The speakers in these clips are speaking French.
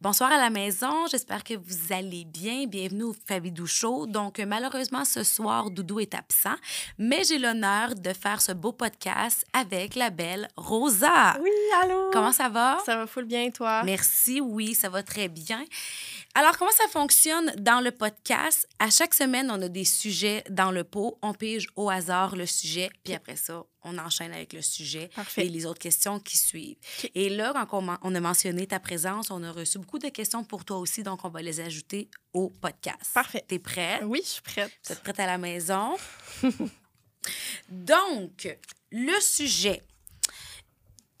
Bonsoir à la maison, j'espère que vous allez bien. Bienvenue au Fabidou Show. Donc, malheureusement, ce soir, Doudou est absent, mais j'ai l'honneur de faire ce beau podcast avec la belle Rosa. Oui, allô? Comment ça va? Ça va full bien, toi? Merci, oui, ça va très bien. Alors, comment ça fonctionne dans le podcast? À chaque semaine, on a des sujets dans le pot. On pige au hasard le sujet, puis après ça, on enchaîne avec le sujet Parfait. et les autres questions qui suivent. Et là, quand on, a mentionné ta présence, on a reçu beaucoup de questions pour toi aussi, donc on va les ajouter au podcast. Parfait. T'es prête? Oui, je suis prête. Vous êtes prête à la maison? Donc, le sujet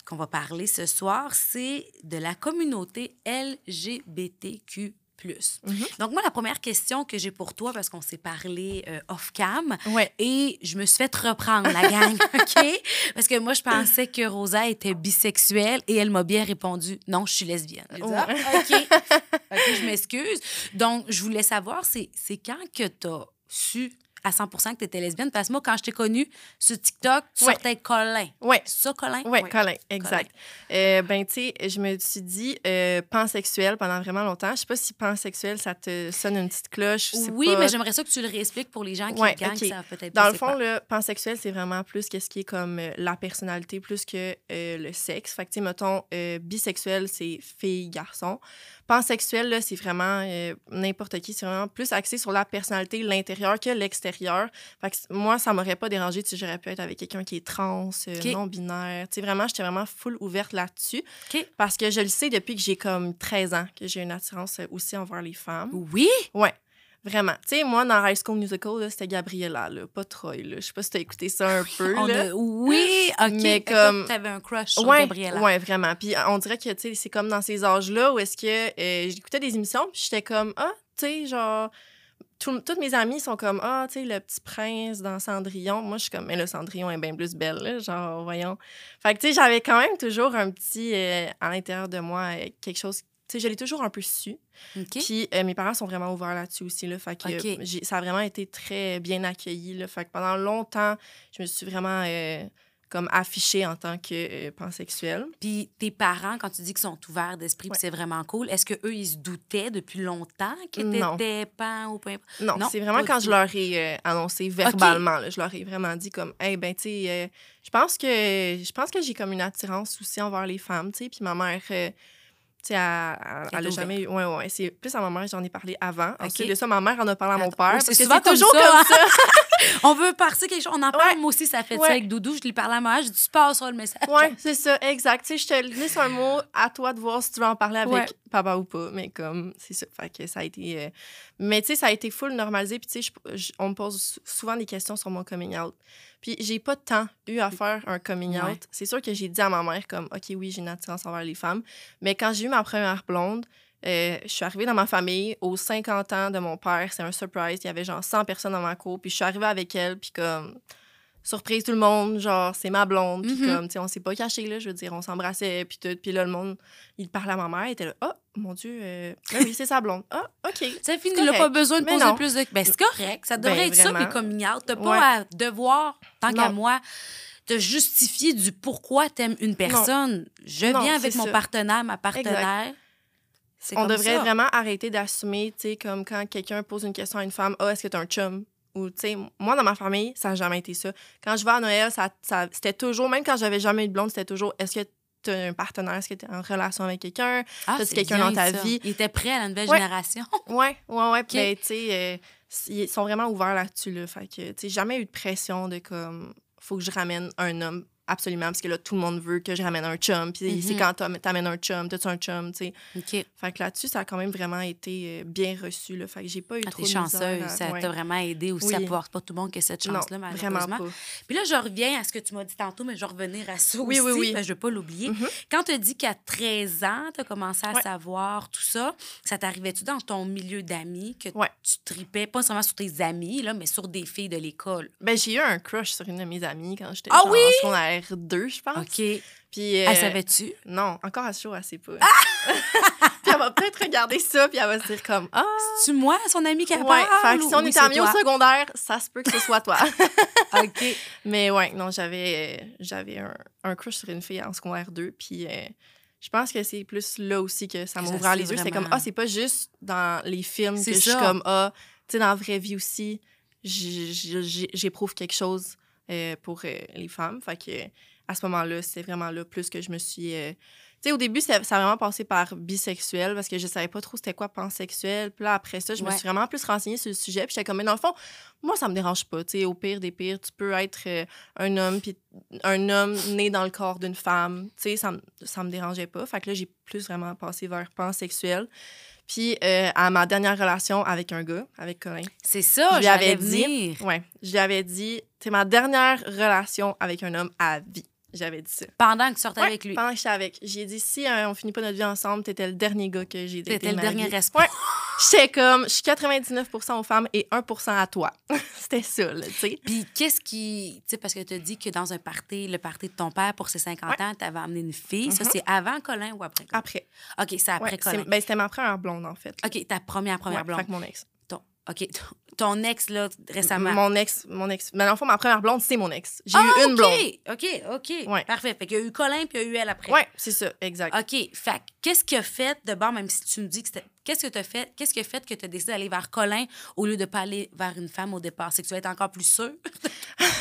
qu'on va parler ce soir, c'est de la communauté LGBTQ+. Donc, moi, la première question que j'ai pour toi, parce qu'on s'est parlé euh, off-cam, Ouais. et je me suis fait reprendre, la gang, OK? Parce que moi, je pensais que Rosa était bisexuelle et elle m'a bien répondu non, je suis lesbienne. Ah, OK. OK, je m'excuse. Donc, je voulais savoir, c'est quand que tu as su à 100% que tu étais lesbienne? Parce que moi, quand je t'ai connue sur TikTok, tu Ouais. sortais Colin. Ouais. C'est ça, Colin? Ouais, Oui. Colin, exact. Euh, ben, tu sais, je me suis dit euh, pansexuel pendant vraiment longtemps. Je sais pas si pansexuel, ça te sonne une petite cloche. Oui, pas. mais j'aimerais ça que tu le réexpliques pour les gens qui Ouais, gagnent, savent peut-être Dans le fond, quoi? le pansexuel, c'est vraiment plus qu'est-ce qui est comme euh, la personnalité plus que le sexe. Fait que, tu sais, mettons, bisexuel, c'est fille, garçon. Pansexuel, là, c'est vraiment euh, n'importe qui. C'est vraiment plus axé sur la personnalité, l'intérieur que l'extérieur. Fait que c- moi, ça m'aurait pas dérangé si j'aurais pu être avec quelqu'un qui est trans, euh, non-binaire. Tu sais, vraiment, j'étais vraiment full ouverte là-dessus. Parce que je le sais depuis que j'ai comme 13 ans, que j'ai une attirance euh, aussi envers les femmes. Oui? Ouais, vraiment. Tu sais, moi, dans High School Musical, c'était Gabriella, là, pas Troy. Je sais pas si t'as écouté ça un peu. On là. a- Oui, OK. Mais comme- T'avais un crush sur Ouais, Gabriella. ouais, vraiment. Puis on dirait que, tu sais, c'est comme dans ces âges-là où est-ce que euh, j'écoutais des émissions, puis j'étais comme, ah, tu sais, genre... tout- toutes mes amies sont comme Ah, tu sais, le petit prince dans Cendrillon. Moi, je suis comme Mais le Cendrillon est bien plus belle, là, genre, voyons. Fait que, tu sais, j'avais quand même toujours un petit, euh, à l'intérieur de moi, euh, quelque chose. Tu sais, je l'ai toujours un peu su. Puis euh, mes parents sont vraiment ouverts là-dessus aussi. Là, fait que, j'ai- ça a vraiment été très bien accueilli. Là, fait que pendant longtemps, je me suis vraiment euh, comme affichée en tant que euh, pansexuelle. Puis tes parents, quand tu dis qu'ils sont ouverts d'esprit, puis c'est vraiment cool, est-ce qu'eux, ils se doutaient depuis longtemps que t'étais pan ou importe? Non, Non, c'est vraiment pas quand je leur ai annoncé verbalement. là, je leur ai vraiment dit comme, hey, ben, tu sais, je pense que je pense que j'ai comme une attirance aussi envers les femmes, tu sais. Puis ma mère, tu sais, elle, elle- Elle elle a est jamais eu. Ouais, ouais. C'est plus à ma mère, j'en ai parlé avant. OK. Ensuite de ça, ma mère en a parlé à mon père. parce c'est que souvent c'est comme toujours ça, comme ça. On veut partir quelque chose. On en parle, Ouais. moi aussi, ça fait ça avec Doudou. Je lui parlais à moi, je dis, tu passeras le message. Ouais, c'est ça, exact. Tu sais, je te glisse un mot à toi de voir si tu veux en parler avec Ouais. papa ou pas. Mais comme, c'est ça. Fait que ça a été. euh, Mais tu sais, ça a été full normalisé. Puis tu sais, je- je- on me pose sou- souvent des questions sur mon coming out. Puis j'ai pas tant eu à faire un coming out. C'est sûr que j'ai dit à ma mère, comme, OK, oui, j'ai une attirance envers les femmes. Mais quand j'ai eu ma première blonde, euh, je suis arrivée dans ma famille aux 50 ans de mon père. C'est un surprise. Il y avait genre 100 personnes dans ma cour. Puis je suis arrivée avec elle. Puis comme, surprise tout le monde, genre, c'est ma blonde. Puis Mhm. comme, tu sais, on s'est pas caché, là. Je veux dire, on s'embrassait. Puis tout. Puis là, le monde, il parlait à ma mère. Il était là, oh, mon Dieu, euh, ben oui, c'est sa blonde. Ah, OK. C'est fini, C'est il n'a pas besoin de Mais poser non. plus de. Ben, c'est correct. Ça devrait Ben, être ça, vraiment. les coming out. T'as pas Ouais. à devoir, tant qu'à moi, te justifier du pourquoi t'aimes une personne. Je Non, viens avec mon ça. partenaire, ma partenaire. On devrait ça. vraiment arrêter d'assumer, tu sais, comme quand quelqu'un pose une question à une femme, ah, est-ce que t'as un chum? Ou, tu sais, moi, dans ma famille, ça n'a jamais été ça. Quand je vais à Noël, ça, ça- c'était toujours, même quand j'avais jamais eu de blonde, c'était toujours, est-ce que t'as un partenaire? Est-ce que t'es en relation avec quelqu'un? Ah, T'as-tu c'est quelqu'un dans ta ça. vie? Il était prêt à la nouvelle Ouais. génération. Ouais, ouais, ouais. OK. Ben, tu sais, euh, ils sont vraiment ouverts là-dessus, là. Fait que, tu sais, jamais eu de pression de comme, faut que je ramène un homme absolument, parce que là, tout le monde veut que je ramène un chum. Puis Mhm. c'est quand t'am- t'amènes un chum, t'as-tu un chum, tu sais. OK. Fait que là-dessus, ça a quand même vraiment été euh, bien reçu, là. Fait que j'ai pas eu Ah, trop de chanceuse. à- Ça ouais. t'a vraiment aidé aussi à Oui. pouvoir. C'est pas tout le monde qui a cette chance-là, vraiment malheureusement. pas. Puis là, je reviens à ce que tu m'as dit tantôt, mais je vais revenir à ça Oui, aussi, oui, oui. que je veux pas l'oublier. Mhm. Quand tu as dit qu'à 13 ans, tu as commencé à Ouais. savoir tout ça, ça t'arrivait-tu dans ton milieu d'amis que Ouais. tu tripais, pas seulement sur tes amis, là, mais sur des filles de l'école? Ben, j'ai eu un crush sur une de mes amies quand j'étais Ah genre oui? Secondaire 2, je pense. OK. Puis, euh, Elle savait-tu? Non, encore à chaud, elle sait pas. Ah! puis elle va peut-être regarder ça, puis elle va se dire comme, ah, C'est-tu moi, son ami qui ouais. parle? Fait que si on ou oui, était amis c'est au secondaire, ça se peut que ce soit toi. OK. Mais ouais, non, j'avais euh, j'avais un, un crush sur une fille en secondaire 2, puis euh, je pense que c'est plus là aussi que ça m'a ça ouvert les yeux. C'était comme, vraiment- ah, c'est pas juste dans les films C'est que je suis ça. comme, ah, tu sais, dans la vraie vie aussi, j'éprouve quelque chose euh, pour euh, les femmes. Fait que à ce moment-là, c'est vraiment là plus que je me suis. euh, Tu sais, au début, ça, ça a vraiment passé par bisexuel parce que je savais pas trop c'était quoi pansexuel. Puis là, après ça, je me suis vraiment plus renseignée sur le sujet. Puis j'étais comme, mais dans le fond, moi, ça me dérange pas. Tu sais, au pire des pires, tu peux être euh, un homme, puis un homme né dans le corps d'une femme. Tu sais, ça, ça me dérangeait pas. Fait que là, j'ai plus vraiment passé vers pansexuel. Puis euh, à ma dernière relation avec un gars, avec Colin, C'est ça, je lui j'allais avais dit, venir. ouais, je lui avais dit, c'est ma dernière relation avec un homme à vie. J'avais dit ça. Pendant que tu sortais Ouais, avec lui. Pendant que j'étais avec. J'ai dit, si euh, on finit pas notre vie ensemble, t'étais le dernier gars que j'ai daté. T'étais le dernier espoir. Ouais. J'étais comme, je suis 99 aux femmes et 1% à toi. C'était ça, là, tu sais. Puis qu'est-ce qui. Tu sais, parce que tu as dit que dans un party, le party de ton père pour ses 50 Ouais. ans, tu avais amené une fille. Ça, Mhm. c'est avant Colin ou après Colin? Après. OK, c'est après Colin. ben, c'était ma première blonde, en fait. OK, ta première, première blonde. Fait que mon ex. OK, ton- ex, là, récemment. Mon ex, mon ex. Mais fond, ma première blonde, c'est mon ex. J'ai Ah, eu une blonde. OK, OK. Ouais. Parfait. Fait qu'il y a eu Colin puis il y a eu elle après. Ouais, c'est ça, exact. OK. Fait que qu'est-ce qui a fait de bord, même si tu me dis que c'était. Qu'est-ce que tu as fait? Qu'est-ce qui a fait que tu as décidé d'aller vers Colin au lieu de pas aller vers une femme au départ? C'est que tu vas être encore plus sûr?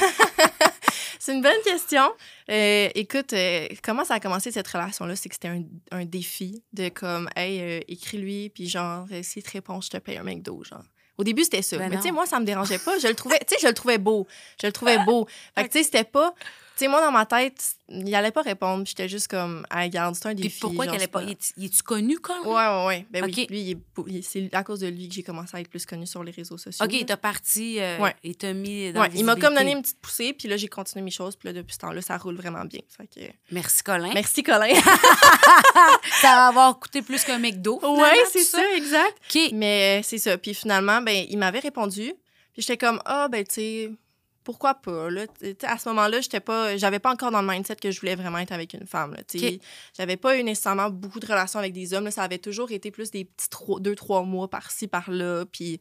C'est une bonne question. Euh, écoute, euh, comment ça a commencé cette relation-là? C'est que c'était un, un défi de comme, hey, euh, écris-lui, puis genre, s'il te répond, je te paye un McDo, genre. Au début, c'était ça. Ben Mais tu sais, moi, ça me dérangeait pas. Je le trouvais, tu sais, je le trouvais beau. Je le trouvais beau. Fait que, tu sais, c'était pas. Tu sais, moi, dans ma tête, il allait pas répondre. puis J'étais juste comme, ah, regarde, c'est un Puis défi. pourquoi genre, qu'elle est c'est pas. Il est-tu connu, Colin? Ouais, ouais, ouais. Ben oui. Lui, c'est à cause de lui que j'ai commencé à être plus connue sur les réseaux sociaux. OK, il t'a parti, euh, Ouais. il t'a mis dans Ouais, il m'a comme donné une petite poussée, puis là, j'ai continué mes choses, puis là, depuis ce temps-là, ça roule vraiment bien. Fait que... Merci, Colin. Merci, Colin. Ça va avoir coûté plus qu'un McDo. ouais, c'est ça, exact. Mais euh, c'est ça. Puis finalement, ben, il m'avait répondu. Puis j'étais comme, ah, ben, tu sais, pourquoi pas, là. À ce moment-là, j'étais pas, j'avais pas encore dans le mindset que je voulais vraiment être avec une femme, là. Tu sais, Ok. j'avais pas eu nécessairement beaucoup de relations avec des hommes, là. Ça avait toujours été plus des petits trois- deux, trois mois par-ci, par-là. Puis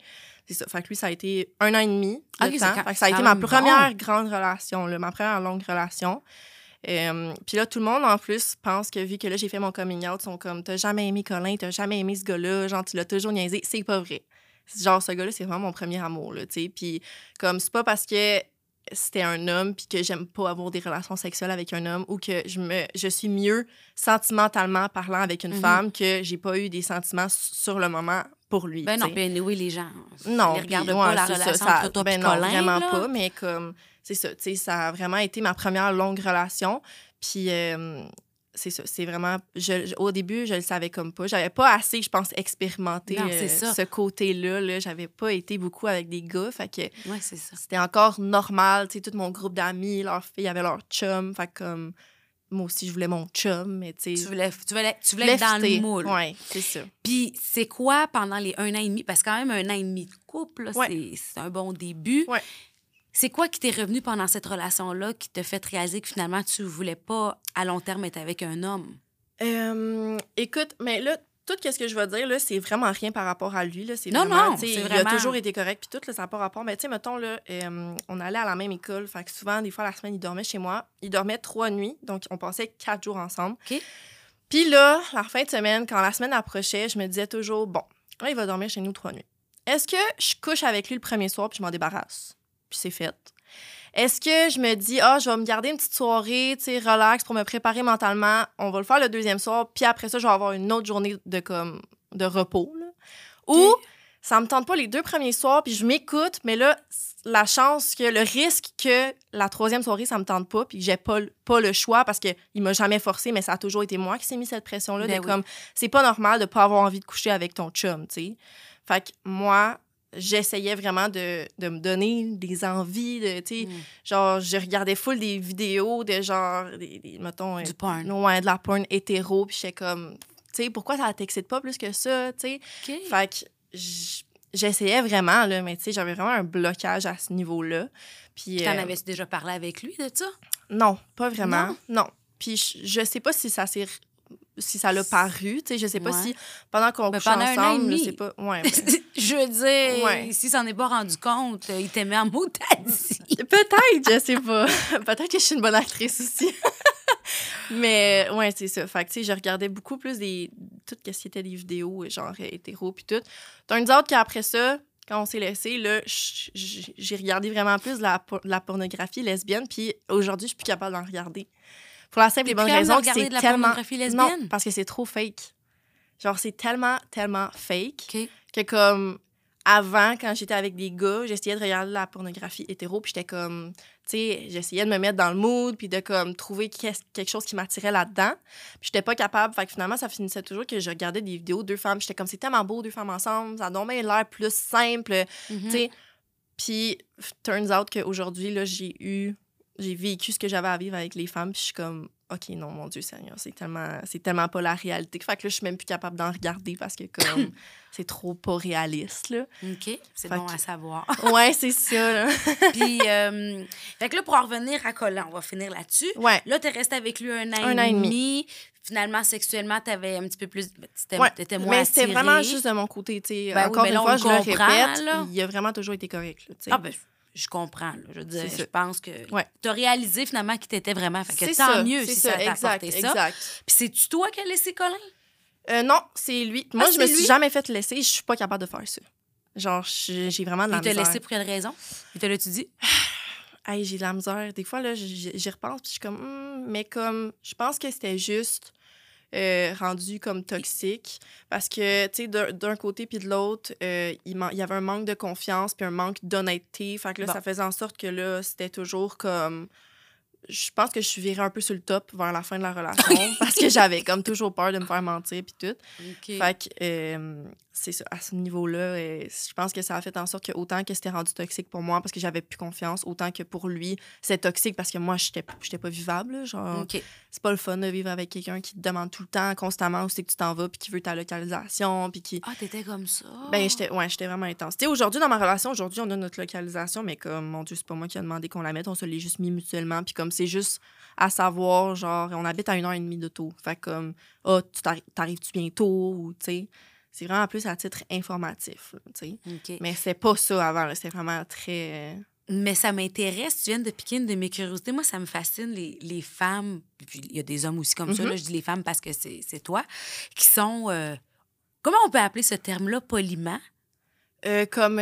c'est ça. Fait que lui, ça a été un an et demi c'est temps. Fait que ça a été ma première grande relation, là, ma première longue relation. Euh, puis là, tout le monde, en plus, pense que vu que là, j'ai fait mon coming out, ils sont comme, t'as jamais aimé Colin, t'as jamais aimé ce gars-là, genre, tu l'as toujours niaisé. C'est pas vrai. Genre, ce gars-là, c'est vraiment mon premier amour, là, tu sais. Puis, comme, c'est pas parce que c'était un homme puis que j'aime pas avoir des relations sexuelles avec un homme ou que je me je suis mieux sentimentalement parlant avec une Mhm. femme que j'ai pas eu des sentiments sur le moment pour lui. Ben non, tu sais. puis anyway, les gens. Non, Ils regardent puis, pas ouais, la relation ça- entre toi ben non, Colin. vraiment là. pas, mais comme, c'est ça, tu sais, ça a vraiment été ma première longue relation. Puis, euh, c'est ça, c'est vraiment, je- je- au début, je le savais comme pas. J'avais pas assez, je pense, expérimenté Non, c'est euh, ça. ce côté-là. Là. J'avais pas été beaucoup avec des gars, fait que Ouais, c'est ça. c'était encore normal, tu sais, tout mon groupe d'amis, leurs filles avaient leur chum, fait que comme, moi aussi, je voulais mon chum, mais tu voulais, tu voulais, tu voulais être dans le moule. Ouais, c'est ça. Puis c'est quoi pendant les un an et demi? Parce que quand même, un an et demi de couple, Ouais. c'est- c'est un bon début. Ouais. C'est quoi qui t'est revenu pendant cette relation-là qui t'a fait réaliser que finalement, tu voulais pas à long terme être avec un homme? Euh, écoute, mais là, tout ce que je vais dire, là, c'est vraiment rien par rapport à lui. Là. C'est Non, vraiment, non, c'est Il a toujours été correct, puis tout, là, ça n'a pas rapport. Mais tu sais, mettons, là, euh, on allait à la même école. Fait que souvent, des fois, la semaine, il dormait chez moi. Il dormait trois nuits, donc on passait quatre jours ensemble. OK. Puis là, la fin de semaine, quand la semaine approchait, je me disais toujours, bon, là, il va dormir chez nous trois nuits. Est-ce que je couche avec lui le premier soir, puis je m'en débarrasse? Puis c'est fait. Est-ce que je me dis, ah, je vais me garder une petite soirée, tu sais, relax pour me préparer mentalement. On va le faire le deuxième soir, puis après ça, je vais avoir une autre journée de, comme, de repos. là. Ou Ok. ça me tente pas les deux premiers soirs, puis je m'écoute, mais là, la chance que, le risque que la troisième soirée, ça me tente pas, puis que j'ai pas, le- pas le choix parce qu'il m'a jamais forcé, mais ça a toujours été moi qui s'est mis cette pression-là Ben de oui. comme, c'est pas normal de pas avoir envie de coucher avec ton chum, tu sais. Fait que moi, j'essayais vraiment de, de me donner des envies, de, tu sais, Mm. genre, je regardais full des vidéos de genre, des, des- mettons, euh, Du porn. ouais, de la porn hétéro, puis j'étais comme, tu sais, pourquoi ça t'excite pas plus que ça, tu sais? Fait que j'essayais vraiment, là, mais tu sais, j'avais vraiment un blocage à ce niveau-là. Puis, T'en euh, avais déjà parlé avec lui de ça? non, pas vraiment. Non? Non. Puis je, je sais pas si ça s'est si ça l'a paru, tu sais, je sais pas Ouais. si pendant qu'on Ben, couchait pendant un an et ensemble, je sais pas. Ouais. ben, Je veux dire, Ouais. si s'en est pas rendu compte, il t'aimait en mot. Peut-être, je sais pas. Peut-être que je suis une bonne actrice aussi. Mais ouais, c'est ça. Fait que, tu sais, je regardais beaucoup plus des. Tout ce qui était des vidéos, genre hétéro, puis tout. Turns out qu'après ça, quand on s'est laissé, là, j'ai regardé vraiment plus de la, la pornographie lesbienne, puis aujourd'hui, je suis plus capable d'en regarder. Pour la simple et bonne raison que c'est tellement. Non, parce que c'est trop fake. Genre, c'est tellement, tellement fake que comme avant, quand j'étais avec des gars, j'essayais de regarder la pornographie hétéro, puis j'étais comme, tu sais, j'essayais de me mettre dans le mood, puis de comme trouver quelque chose qui m'attirait là-dedans. Puis j'étais pas capable. Fait que finalement, ça finissait toujours que je regardais des vidéos deux femmes. J'étais comme, c'est tellement beau, deux femmes ensemble. Ça donc l'air plus simple, tu mhm. sais. Puis, turns out qu'aujourd'hui, là, j'ai eu, j'ai vécu ce que j'avais à vivre avec les femmes, puis je suis comme, OK, non, mon Dieu Seigneur, c'est tellement, c'est tellement pas la réalité. Fait que là, je suis même plus capable d'en regarder parce que comme c'est trop pas réaliste, là. OK, c'est bon à savoir. ouais, c'est ça, Puis, euh, fait que là, pour en revenir à Colin, on va finir là-dessus. Ouais. Là, t'es resté avec lui un an, et, demi. Finalement, sexuellement, t'avais un petit peu plus... T'étais ouais. moins Mais c'était vraiment juste de mon côté, tu sais. Ben Encore une fois, je le répète, il a vraiment toujours été correct, sais. Ah ben, je comprends. Je veux dire, je pense que tu as réalisé finalement qu'il t'était vraiment. Fait que tant mieux si ça, t'a apporté ça. Exact. Puis c'est-tu toi qui as laissé Colin? Euh, non, c'est lui. Moi, ah, je me suis jamais fait laisser. Je suis pas capable de faire ça. Genre, j'ai vraiment de la Il t'a laissé pour quelle raison? Il te l'a-tu dit? hey, j'ai de la misère. Des fois, là, j'y repense, puis je suis comme... Hmm, mais comme, je pense que c'était juste euh, rendu comme toxique. Parce que, tu sais, d'un côté puis de l'autre, euh, il, y avait un manque de confiance puis un manque d'honnêteté. Fait que là, ça faisait en sorte que là, c'était toujours comme je pense que je suis virée un peu sur le top vers la fin de la relation parce que j'avais comme toujours peur de me faire mentir puis tout. Fait que euh, c'est ça, à ce niveau-là, je pense que ça a fait en sorte que autant que c'était rendu toxique pour moi parce que j'avais plus confiance, autant que pour lui, c'est toxique parce que moi, j'étais pas vivable. Genre, c'est pas le fun de vivre avec quelqu'un qui te demande tout le temps, constamment où c'est que tu t'en vas puis qui veut ta localisation puis qui... Ah, t'étais comme ça? Ben, j'étais ouais, vraiment intense. Tu sais, aujourd'hui, dans ma relation, aujourd'hui, on a notre localisation, mais comme, mon Dieu, c'est pas moi qui a demandé qu'on la mette, on se l'est juste mis mutuellement puis comme c'est juste à savoir, genre, on habite à une heure et demie d'auto. Fait comme, ah, tu t'arrives-tu bientôt ou, tu sais c'est vraiment plus à titre informatif. sais. Mais c'est pas ça avant. C'est vraiment très. Euh, Mais ça m'intéresse. Tu viens de piquer une de mes curiosités. Moi, ça me fascine, les, les femmes. Puis il y a des hommes aussi comme ça. Là, mm-hmm. je dis les femmes parce que c'est toi. Qui sont. Euh, comment on peut appeler ce terme-là poliment? Euh, comme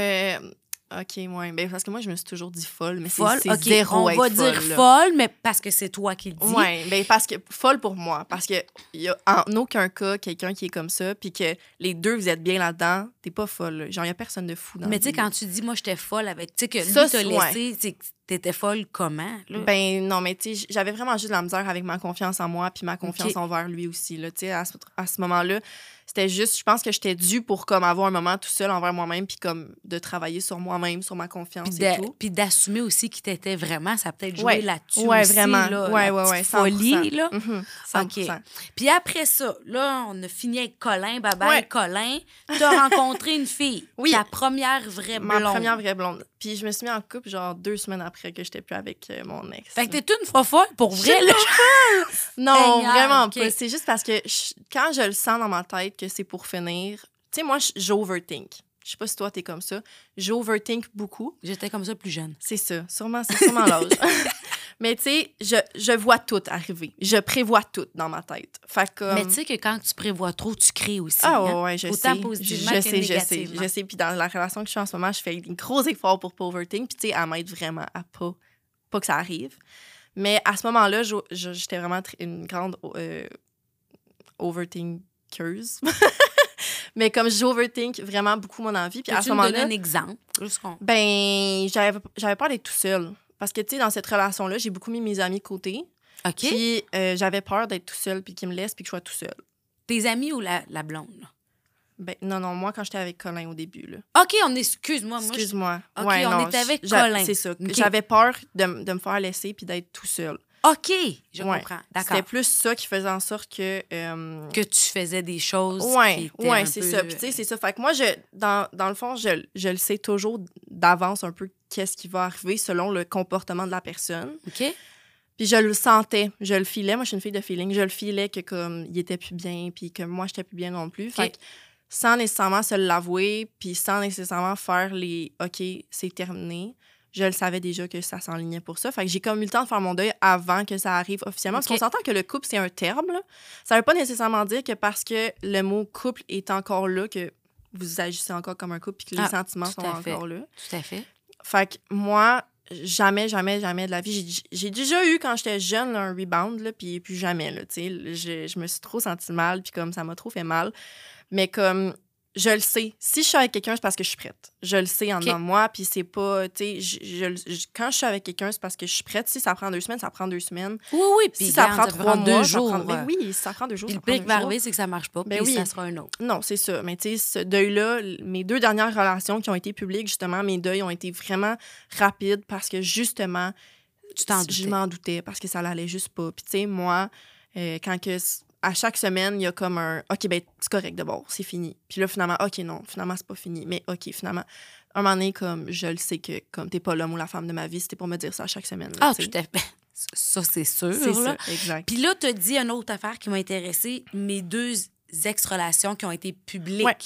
OK, ouais. Ben, parce que moi, je me suis toujours dit folle, mais c'est okay. zéro On va dire folle, mais parce que c'est toi qui le dis. Oui, ben, parce que folle pour moi. Parce qu'il n'y a en aucun cas quelqu'un qui est comme ça, puis que les deux, vous êtes bien là-dedans, t'es pas folle. Genre, il n'y a personne de fou dans Mais tu sais, quand tu dis, moi, j'étais folle avec. Tu sais, que lui t'a laissé, ouais. t'étais folle comment? Là? Ben, non, mais tu sais, j'avais vraiment juste de la misère avec ma confiance en moi, puis ma confiance envers lui aussi. Tu sais, à ce, à ce moment-là, c'était juste, je pense que j'étais due pour comme avoir un moment tout seul envers moi-même, puis comme de travailler sur moi-même, sur ma confiance et tout. Puis d'assumer aussi qui t'étais vraiment, ça a peut-être joué là-dessus ouais, aussi, vraiment. Là, ouais, ouais, ouais, folie, là. Mm-hmm, OK. Puis après ça, là, on a fini avec Colin, bye bye, Colin. Tu as rencontré une fille. Oui. Ta première vraie blonde. Ma première vraie blonde. Puis je me suis mis en couple genre deux semaines après que j'étais plus avec euh, mon ex. Fait que t'es une fois folle pour vrai, là. non, vraiment pas. C'est juste parce que quand je le sens dans ma tête que c'est pour finir, tu sais, moi, j'overthink. Je sais pas si toi, t'es comme ça. J'overthink beaucoup. J'étais comme ça plus jeune. C'est ça. Sûrement, c'est sûrement l'âge. Mais tu sais, je, je, vois tout arriver. Je prévois tout dans ma tête. Fait que, Mais tu sais que quand tu prévois trop, tu crées aussi. Ah hein? ouais, je Autant sais. Positivement je sais, je sais, je sais. Puis dans la relation que je suis en ce moment, je fais un gros effort pour pas overthink. Puis tu sais, elle m'aide vraiment à pas, pas que ça arrive. Mais à ce moment-là, j'étais vraiment une grande euh, overthinkeuse. Mais comme j'overthink vraiment beaucoup mon envie. Puis à ce moment-là. un exemple? Ben, j'avais peur d'être tout seul. Parce que, tu sais, dans cette relation-là, j'ai beaucoup mis mes amis de côté. OK. Puis euh, j'avais peur d'être tout seul, puis qu'ils me laissent, puis que je sois tout seul. Tes amis ou la, la blonde? Ben, non, non, moi, quand j'étais avec Colin au début. Là. OK, on excuse-moi. Excuse-moi. OK, on était avec Colin. C'est ça. J'avais peur de, de, me faire laisser puis d'être tout seul. OK, je comprends. D'accord. C'était plus ça qui faisait en sorte que. Euh, que tu faisais des choses. Oui, ouais, c'est ça. Puis, tu sais, c'est ça. Fait que moi, je, dans, dans le fond, je, je le sais toujours d'avance un peu qu'est-ce qui va arriver selon le comportement de la personne. OK. Puis je le sentais, je le filais. Moi, je suis une fille de feeling. Je le filais que comme il était plus bien, puis que moi, j'étais plus bien non plus. Fait que sans nécessairement se l'avouer, puis sans nécessairement faire les OK, c'est terminé, je le savais déjà que ça s'enlignait pour ça. Fait que j'ai comme eu le temps de faire mon deuil avant que ça arrive officiellement. Parce qu'on s'entend que le couple, c'est un terme. là. Ça veut pas nécessairement dire que parce que le mot couple est encore là, que vous agissez encore comme un couple puis que les Ah, sentiments sont encore là. Tout à fait. Fait que moi, jamais, jamais, jamais de la vie. J'ai- déjà eu, quand j'étais jeune, un rebound, là, puis plus jamais, là, tu sais. Je, je me suis trop sentie mal, puis comme ça m'a trop fait mal. Mais comme, je le sais. Si je suis avec quelqu'un, c'est parce que je suis prête. Je le sais en Ok. dedans de moi, puis c'est pas, tu sais, je- je quand je suis avec quelqu'un, c'est parce que je suis prête. Si ça prend deux semaines, ça prend deux semaines. Oui, oui. Puis si ça prend trois mois, deux ça jours. prend- ben euh, oui, si ça prend deux jours, Puis ça le prend pire qui va arriver, c'est que ça marche pas. Ben puis oui. ça sera un autre. Non, c'est ça. Mais tu sais, ce deuil-là, mes deux dernières relations qui ont été publiques, justement, mes deuils ont été vraiment rapides parce que, justement, Tu je m'en doutais parce que ça l'allait juste pas. Puis, tu sais, moi, euh, quand que, à chaque semaine, il y a comme un OK, ben, c'est correct d'abord, c'est fini. Puis là, finalement, OK, non, finalement, c'est pas fini. Mais OK, finalement, un moment donné, comme, je le sais que, comme, t'es pas l'homme ou la femme de ma vie, c'était pour me dire ça à chaque semaine. là, Ah, tout à fait. Ça, c'est sûr. C'est ça, exact. Puis là, tu as dit une autre affaire qui m'a intéressée, mes deux ex-relations qui ont été publiques. Ouais.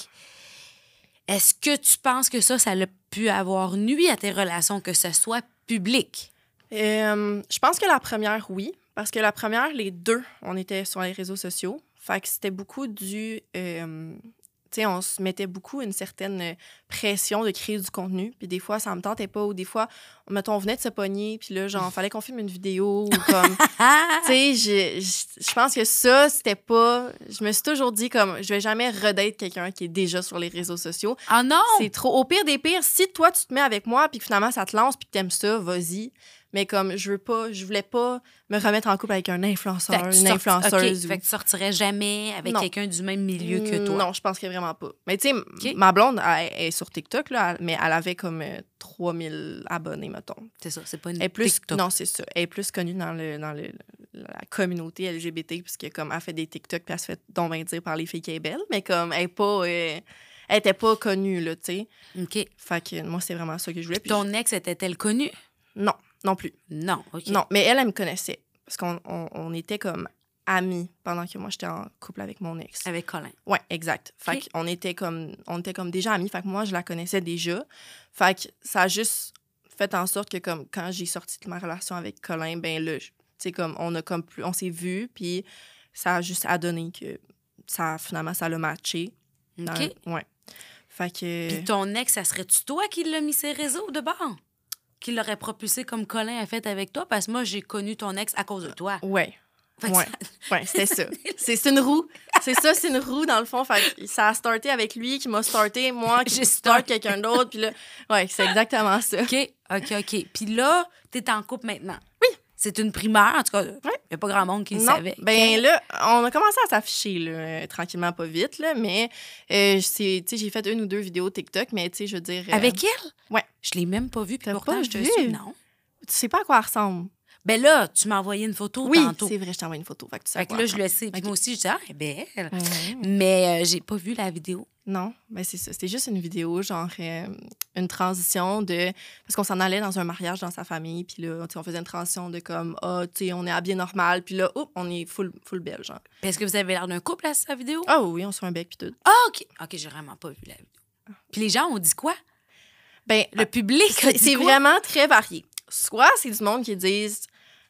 Est-ce que tu penses que ça, ça a pu avoir nuit à tes relations, que ce soit public? Euh, je pense que la première, oui. Parce que la première, les deux, on était sur les réseaux sociaux. Fait que c'était beaucoup du. euh, tu sais, on se mettait beaucoup une certaine pression de créer du contenu. Puis des fois, ça me tentait pas. Ou des fois, mettons, on venait de se pogner. Puis là, genre, fallait qu'on filme une vidéo. Ou comme. Tu sais, je, pense que ça, c'était pas. Je me suis toujours dit, comme, je vais jamais redate quelqu'un qui est déjà sur les réseaux sociaux. Ah non! C'est trop. Au pire des pires, si toi, tu te mets avec moi, puis que finalement, ça te lance, puis que t'aimes ça, vas-y. Mais comme, je veux pas, je voulais pas me remettre en couple avec un influenceur, une sorti- influenceuse. OK, ou- Fait que tu sortirais jamais avec quelqu'un du même milieu que toi. Non, je pense que vraiment pas. Mais tu sais, ma blonde, elle, elle est sur TikTok, là, mais elle avait comme euh, 3000 abonnés, mettons. C'est ça, c'est pas une Elle plus, TikTok. non, c'est ça. Elle est plus connue dans, le, dans le, la communauté LGBT, puisque comme elle fait des TikTok, puis elle se fait donc bien dire par les filles qu'elle est belle, mais comme elle est pas. euh, elle était pas connue, là, tu sais. OK. Fait que moi, c'est vraiment ça que je voulais. Puis Ton ex était-elle connue? Non, non plus. Non, OK. Non, mais elle, elle me connaissait. Parce qu'on on, on était comme amis pendant que moi, j'étais en couple avec mon ex. Avec Colin. Ouais, exact. Fait qu'on était comme, on était comme déjà amis. Fait que moi, je la connaissais déjà. Fait que ça a juste fait en sorte que comme quand j'ai sorti de ma relation avec Colin, ben là, tu sais, comme on a comme plus, on s'est vu, puis ça a juste adonné que ça, finalement, ça l'a matché. dans- OK. ouais. Fait que... Puis ton ex, ça serait-tu toi qui l'as mis ses réseaux de bord? Qui l'aurait propulsé comme Colin a fait avec toi? Parce que moi, j'ai connu ton ex à cause de toi. Ouais. Fait que Ouais, ça- ouais c'était ça. C'est c'est une roue. C'est ça, c'est une roue, dans le fond. Fait ça a starté avec lui, qui m'a starté, moi, qui J'ai start quelqu'un d'autre. Puis là, ouais, c'est exactement ça. OK, OK, OK. Puis là, t'es en couple maintenant. C'est une primaire, en tout cas. Il n'y a pas grand monde qui le Non, savait. ben là, on a commencé à s'afficher, euh, tranquillement, pas vite, là, mais euh, j'ai fait une ou deux vidéos TikTok, mais tu sais, je veux dire... euh, Avec elle? Ouais. Je l'ai même pas vu, puis pourtant, pas je te vu? suis. Non. Tu sais pas à quoi elle ressemble. Ben là, tu m'as envoyé une photo Oui, tantôt. c'est vrai, je t'envoie une photo. Fait que, tu sais Fait que là, je le sais. Puis moi aussi, je dis, ah, elle est belle. Mais euh, j'ai pas vu la vidéo. Non, ben c'est ça. C'était juste une vidéo, genre euh, une transition de. Parce qu'on s'en allait dans un mariage dans sa famille, puis là, on faisait une transition de comme, ah, tu sais, on est habillé normal, puis là, oups, on est full, full belle, genre. Est-ce que vous avez l'air d'un couple à sa vidéo? Ah oui, on se fait un bec, puis tout. Ah, OK. OK, j'ai vraiment pas vu la vidéo. Puis les gens ont dit quoi? Ben, Le public a c'est vraiment très varié. Soit c'est du monde qui disent,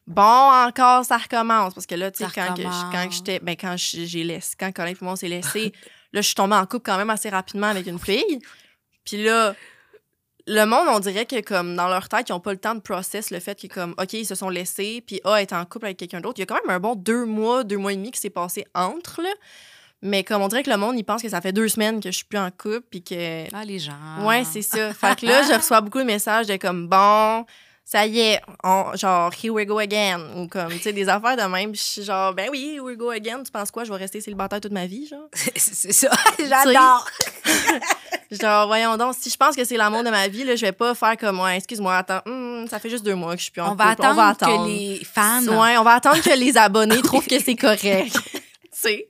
bon, encore, ça recommence. Parce que là, tu sais, quand, que je- quand j'étais. Ben, quand j'ai laissé. Quand Colin et moi, on s'est laissé, là, je suis tombée en couple quand même assez rapidement avec une fille. Puis là, le monde, on dirait que comme dans leur tête, ils n'ont pas le temps de process le fait que comme OK, ils se sont laissés, puis A est en couple avec quelqu'un d'autre. Il y a quand même un bon deux mois, deux mois et demi qui s'est passé entre là. Mais comme on dirait que le monde, il pense que ça fait deux semaines que je suis plus en couple, puis que Ah, les gens. Ouais, c'est ça. Fait que là, je reçois beaucoup de messages de comme bon, ça y est, on- genre here we go again ou comme tu sais des affaires de même. Je suis genre ben oui, here we go again. Tu penses quoi, je vais rester célibataire toute ma vie, genre? C'est ça. J'adore. Genre voyons donc, si je pense que c'est l'amour de ma vie là, je vais pas faire comme ouais, excuse-moi, attends, hum, ça fait juste deux mois que je suis plus en On va couple. attendre que les fans. Ouais, on va attendre que les abonnés trouvent que c'est correct. tu sais?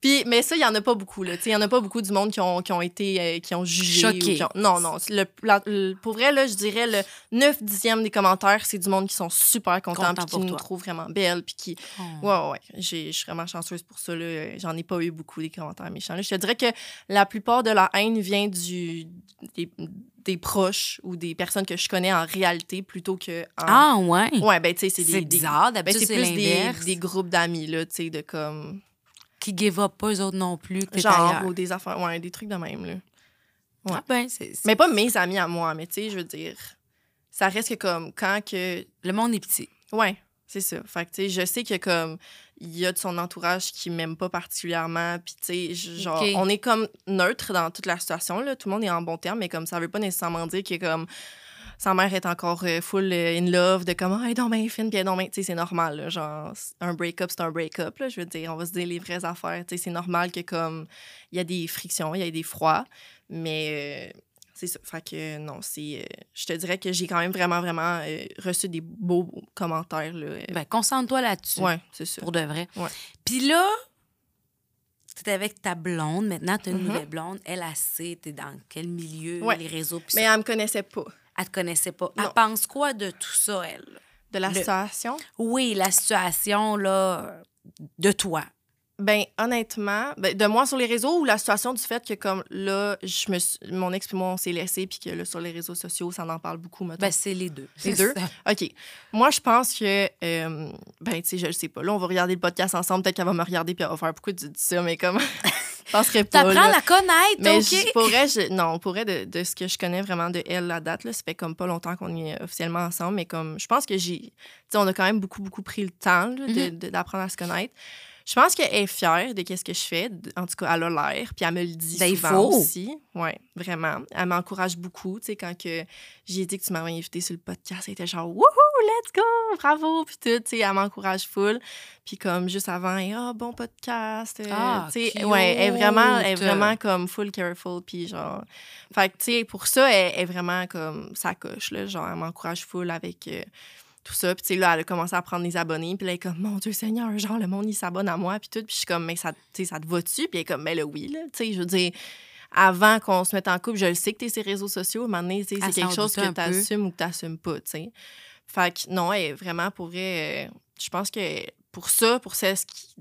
Puis, mais ça, il y en a pas beaucoup, là. Il y en a pas beaucoup du monde qui ont, qui ont été, euh, qui ont jugé. Choqués. ou qui ont- Non, non. c'est Le, la- le- pour vrai, là, je dirais le 9 dixième des commentaires, c'est du monde qui sont super contents puis qui nous toi. trouvent vraiment belles puis qui... Oh. Ouais, ouais, Je suis vraiment chanceuse pour ça, là. J'en ai pas eu beaucoup des commentaires méchants. là. Je te dirais que la plupart de la haine vient du... des- des proches ou des personnes que je connais en réalité plutôt que en... Ah, ouais. Ouais, ben, tu sais, c'est des... Des- bizarre. ben, c'est c'est plus des, des groupes d'amis, là, tu sais, de comme... Qui give up pas eux autres non plus. que Genre, ailleurs. ou des affaires... Ouais, des trucs de même, là. ouais. Ah, ben, Mais pas mes amis à moi, mais tu sais, je veux dire... Ça reste que comme quand que Le monde est petit. Ouais, c'est ça. Fait que, tu sais, je sais que, comme, il y a de son entourage qui m'aime pas particulièrement. Puis, tu sais, genre, on est comme neutre dans toute la situation, là. Tout le monde est en bon terme, mais comme, ça veut pas nécessairement dire que, comme, sa mère est encore euh, full euh, in love, de comme, ah, donc bien fine, puis donc bien- Tu sais, c'est normal, là. Genre, un break-up, c'est un break-up, là. Je veux dire, on va se dire les vraies affaires. Tu sais, c'est normal que, comme, il y a des frictions, il y a des froids, mais. euh, c'est ça. Fait que non, c'est. je te dirais que j'ai quand même vraiment, vraiment reçu des beaux commentaires. Là. Ben, concentre-toi là-dessus. ouais, c'est ça. Pour de vrai. Ouais. Puis là, t'es avec ta blonde. Maintenant, t'as une Mhm. nouvelle blonde. Elle, a sait, t'es dans quel milieu, Ouais. les réseaux. Mais ça. elle me connaissait pas. Elle te connaissait pas. Elle pense quoi de tout ça, elle? De la Le- situation? Oui, la situation, là, de toi. Ben, honnêtement, ben, de moi sur les réseaux ou la situation du fait que, comme là, je me suis- mon ex et moi, on s'est laissé, puis que là, sur les réseaux sociaux, ça en parle beaucoup, mettons. Ben, c'est les deux. Les deux? OK. Moi, je pense que. euh, ben, tu sais, je le sais pas. Là, on va regarder le podcast ensemble. Peut-être qu'elle va me regarder, puis elle va faire pourquoi tu dis ça, mais comme. je penserais pas. T'apprends à la connaître, Mais OK? je pourrais, je- non, pour vrai, de, de ce que je connais vraiment de elle, la date, là, ça fait comme pas longtemps qu'on est officiellement ensemble, mais comme je pense que j'ai. Tu sais, on a quand même beaucoup, beaucoup pris le temps Mhm. de- d'apprendre à se connaître. Je pense qu'elle est fière de ce que je fais. En tout cas, elle a l'air. Puis elle me le dit Ben, souvent faut. aussi. Oui, vraiment. Elle m'encourage beaucoup. Tu sais, quand que j'ai dit que tu m'avais invité sur le podcast, elle était genre « Wouhou, let's go! Bravo! » Puis tout, tu sais, elle m'encourage full. Puis comme juste avant, ah, bon podcast. euh, Ah, tu sais, ouais, elle est vraiment, elle est vraiment comme full careful. Puis genre, fait que, tu sais, pour ça, elle est vraiment comme ça coche, là. Genre, elle m'encourage full avec euh, tout ça. Puis, tu sais, là, elle a commencé à prendre des abonnés. Puis là, elle est comme, mon Dieu Seigneur, genre, le monde, il s'abonne à moi. Puis tout. Puis je suis comme, mais ça, tu ça te va-tu? Puis elle est comme, ben là, oui, là. Tu sais, je veux dire, avant qu'on se mette en couple, je le sais que t'es sur les réseaux sociaux. À un moment donné, tu c'est quelque chose que un peu. t'assumes ou que t'assumes pas, tu sais. Fait que non, elle est vraiment pour vrai, euh, je pense que pour ça, pour ce-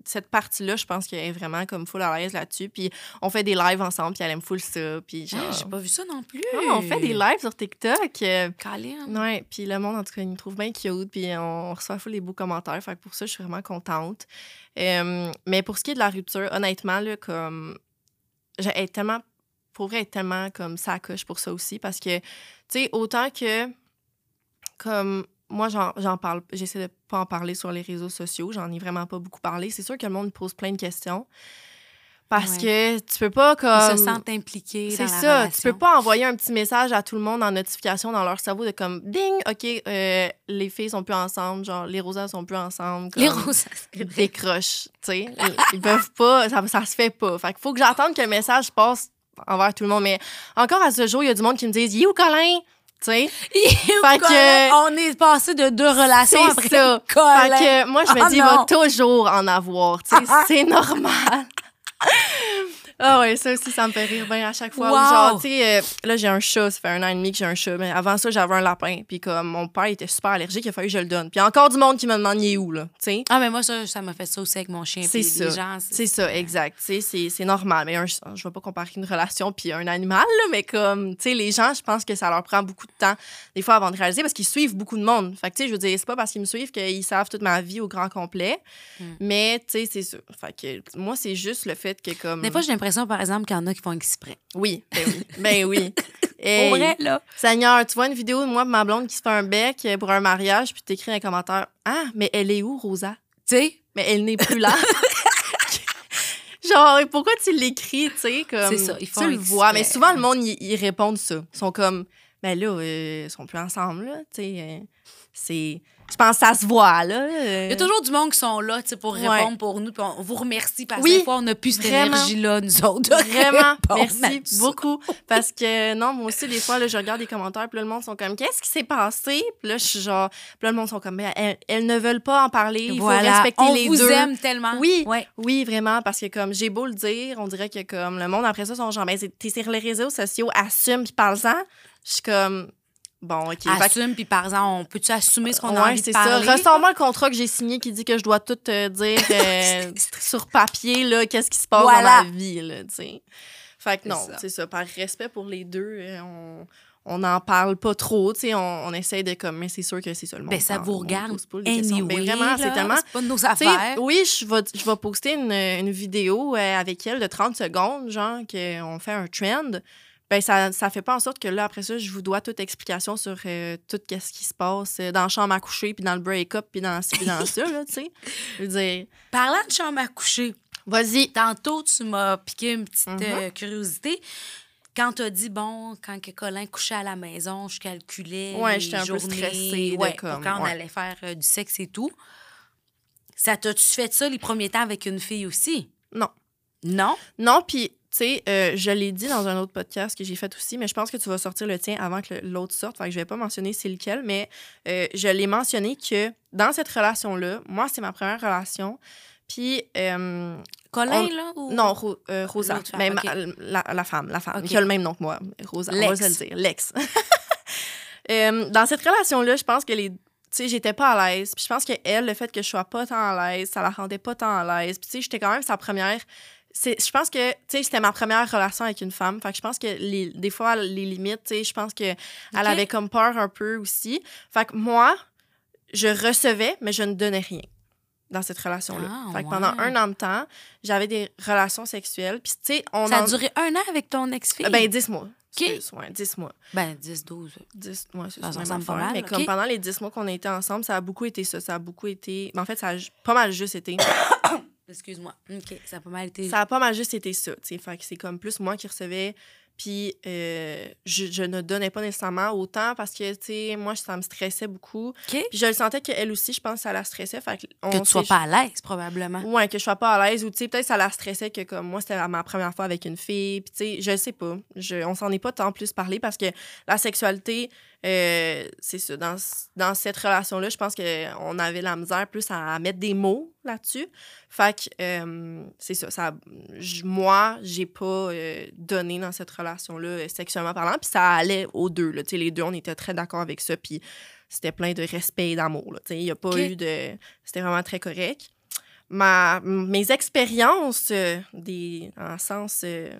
cette partie-là, je pense qu'elle est vraiment comme full à l'aise là-dessus. Puis on fait des lives ensemble, puis elle aime full ça. Puis genre... J'ai pas vu ça non plus. Ah, on fait des lives sur TikTok. euh, Colin. Ouais, puis le monde, en tout cas, il me trouve bien cute, puis on reçoit full les beaux commentaires. Fait que pour ça, je suis vraiment contente. Euh, mais pour ce qui est de la rupture, honnêtement, là, comme. j'ai- Elle est tellement. Pour vrai, elle est tellement comme ça coche pour ça aussi, parce que, tu sais, autant que. Comme. Moi, j'en parle. J'essaie de pas en parler sur les réseaux sociaux. J'en ai vraiment pas beaucoup parlé. C'est sûr que le monde me pose plein de questions. Parce que tu peux pas comme. Ils se sentent impliqués C'est ça. relation. Tu peux pas envoyer un petit message à tout le monde en notification dans leur cerveau de comme ding, OK, euh, les filles sont plus ensemble, genre les rosas sont plus ensemble. Les roses. Décroche, tu sais. Ils- Ils peuvent pas, ça, ça se fait pas. Fait qu'il faut que j'attende que le message passe envers tout le monde. Mais encore à ce jour, il y a du monde qui me disent You, Colin! Fait que- On est passé de deux relations après ça. Colin. Fait que moi, je me Ah dis, il va non. toujours en avoir. C'est normal. Ah ouais, ça aussi, ça me fait rire bien à chaque fois. Ou Wow. Genre, tu sais, euh, là, j'ai un chat, ça fait un an et demi que j'ai un chat. Mais avant ça, j'avais un lapin. Puis comme mon père était super allergique, il a fallu que je le donne. Puis encore du monde qui me demande, il est où, là? Tu sais? Ah, mais moi, ça, ça m'a fait ça aussi avec mon chien. C'est ça. Gens, C'est ça, exact. Tu sais, c'est- c'est normal. Mais un, je vais pas comparer une relation puis un animal, là, mais comme, tu sais, les gens, je pense que ça leur prend beaucoup de temps, des fois, avant de réaliser, parce qu'ils suivent beaucoup de monde. Fait que, tu sais, je veux dire, c'est pas parce qu'ils me suivent qu'ils savent toute ma vie au grand complet. Mm. Mais, tu sais, c'est ça. Fait que, moi, c'est juste le fait que, comme. Des fois, j'ai l'impression, par exemple, qu'il y en a qui font exprès. Oui, ben oui. Ben oui. Vrai, là. Seigneur, tu vois une vidéo de moi et ma blonde qui se fait un bec pour un mariage, puis t'écris un commentaire Ah, mais elle est où, Rosa? Tu sais, mais elle n'est plus là. Genre, pourquoi tu l'écris, tu sais, comme... C'est ça, ils font Tu le vois, mais souvent, le monde, ils ils répondent ça. Ils sont comme, ben là, euh, ils sont plus ensemble, là, tu sais. euh, c'est... Je pense que ça se voit, là. il y a toujours du monde qui sont là tu sais, pour Ouais. répondre pour nous. Puis on vous remercie parce que Oui, des fois, on n'a plus cette énergie-là, nous autres. Vraiment, merci beaucoup. Parce que, non, moi aussi, des fois, là, je regarde les commentaires, puis là, le monde sont comme, qu'est-ce qui s'est passé? Puis là, je suis genre, puis là, le monde sont comme, Ben, elles, elles ne veulent pas en parler, il faut Voilà. respecter on les vous deux. aime tellement. Oui. Ouais. Oui, vraiment, parce que comme j'ai beau le dire, on dirait que comme le monde après ça sont genre, ben, c'est- t'es sur les réseaux sociaux, assume puis parle-en. Je suis comme, bon, OK. Assume, puis par exemple, on peut-tu assumer ce qu'on a envie de c'est ça. parler? Ressors-moi le contrat que j'ai signé qui dit que je dois tout te dire euh, sur papier, là, qu'est-ce qui se passe Voilà. dans ma vie, là, tu sais. Fait que non, c'est ça. Par respect pour les deux, euh, on, on n'en parle pas trop, tu sais, on, on essaye de comme, mais c'est sûr que c'est monde. Ben, ça vous regarde pas questions. Ben, anyway, vraiment, c'est tellement. Pas de nos affaires. oui, je vais, je vais poster une, une vidéo euh, avec elle de 30 secondes, genre, qu'on fait un trend. Ben, ça, ça fait pas en sorte que là, après ça, je vous dois toute explication sur euh, tout ce qui se passe euh, dans la chambre à coucher, puis dans le break-up, puis dans ci, puis dans ça, là, tu sais. Je veux dire, Parlant de chambre à coucher, vas-y. tantôt, tu m'as piqué une petite Mhm. euh, curiosité. Quand tu as dit, bon, quand que Colin couchait à la maison, je calculais Ouais, j'étais un peu stressée de ouais, comme, quand on allait faire du sexe et tout. Ça t'a-tu fait ça les premiers temps avec une fille aussi? Non. Non? Non, puis, tu sais, euh, je l'ai dit dans un autre podcast que j'ai fait aussi, mais je pense que tu vas sortir le tien avant que l'autre sorte. Fait que je vais pas mentionner c'est lequel, mais euh, je l'ai mentionné que dans cette relation-là, moi, c'est ma première relation. Puis, euh, Colin, On- là? Ou... non, Ro- Rosa. L'autre femme, Mais ma- ok. la, la femme, la femme, qui a le même nom que moi. Rosa, on va L'ex. se le dire. L'ex. Dans cette relation-là, je pense que les. Tu sais, j'étais pas à l'aise. Puis je pense que elle, le fait que je sois pas tant à l'aise, ça la rendait pas tant à l'aise. Puis tu sais, j'étais quand même sa première. Je pense que, c'était ma première relation avec une femme. Fait que je pense que les, des fois, les limites, je pense qu'elle Ok. avait comme peur un peu aussi. Fait que moi, je recevais, mais je ne donnais rien dans cette relation-là. Ah, fait que pendant un an de temps, j'avais des relations sexuelles. Puis, tu sais, on Ça en... a duré un an avec ton ex-fille? Euh, Ben, 10 mois. OK. Excuse, Ouais, 10 mois. Ben, 10, 12. 10, ouais, c'est Ça pas mal, Mais comme pendant les 10 mois qu'on a été ensemble, ça a beaucoup été ça. Ça a beaucoup été... mais en fait, ça a pas mal juste été... Excuse-moi. OK, ça a pas mal été... ça a pas mal juste été ça, tu sais. C'est comme plus moi qui recevais... Puis euh, je, je ne donnais pas nécessairement autant parce que, tu sais, moi, ça me stressait beaucoup. Puis je le sentais qu'elle aussi, je pense, ça la stressait. Fait que on Que tu sois pas à l'aise, probablement. Ouais, que je sois pas à l'aise ou tu sais peut-être ça la stressait que comme moi c'était ma première fois avec une fille, puis tu sais je sais pas, je, on s'en est pas tant plus parlé parce que la sexualité euh, c'est ça. Dans, dans cette relation là, je pense que on avait la misère plus à, mettre des mots là-dessus. Fait que euh, c'est ça, ça moi j'ai pas euh, donné dans cette relation là sexuellement parlant, puis ça allait aux deux là, les deux on était très d'accord avec ça puis c'était plein de respect et d'amour il y a pas eu de c'était vraiment très correct. Ma, mes expériences, euh, des, en sens euh,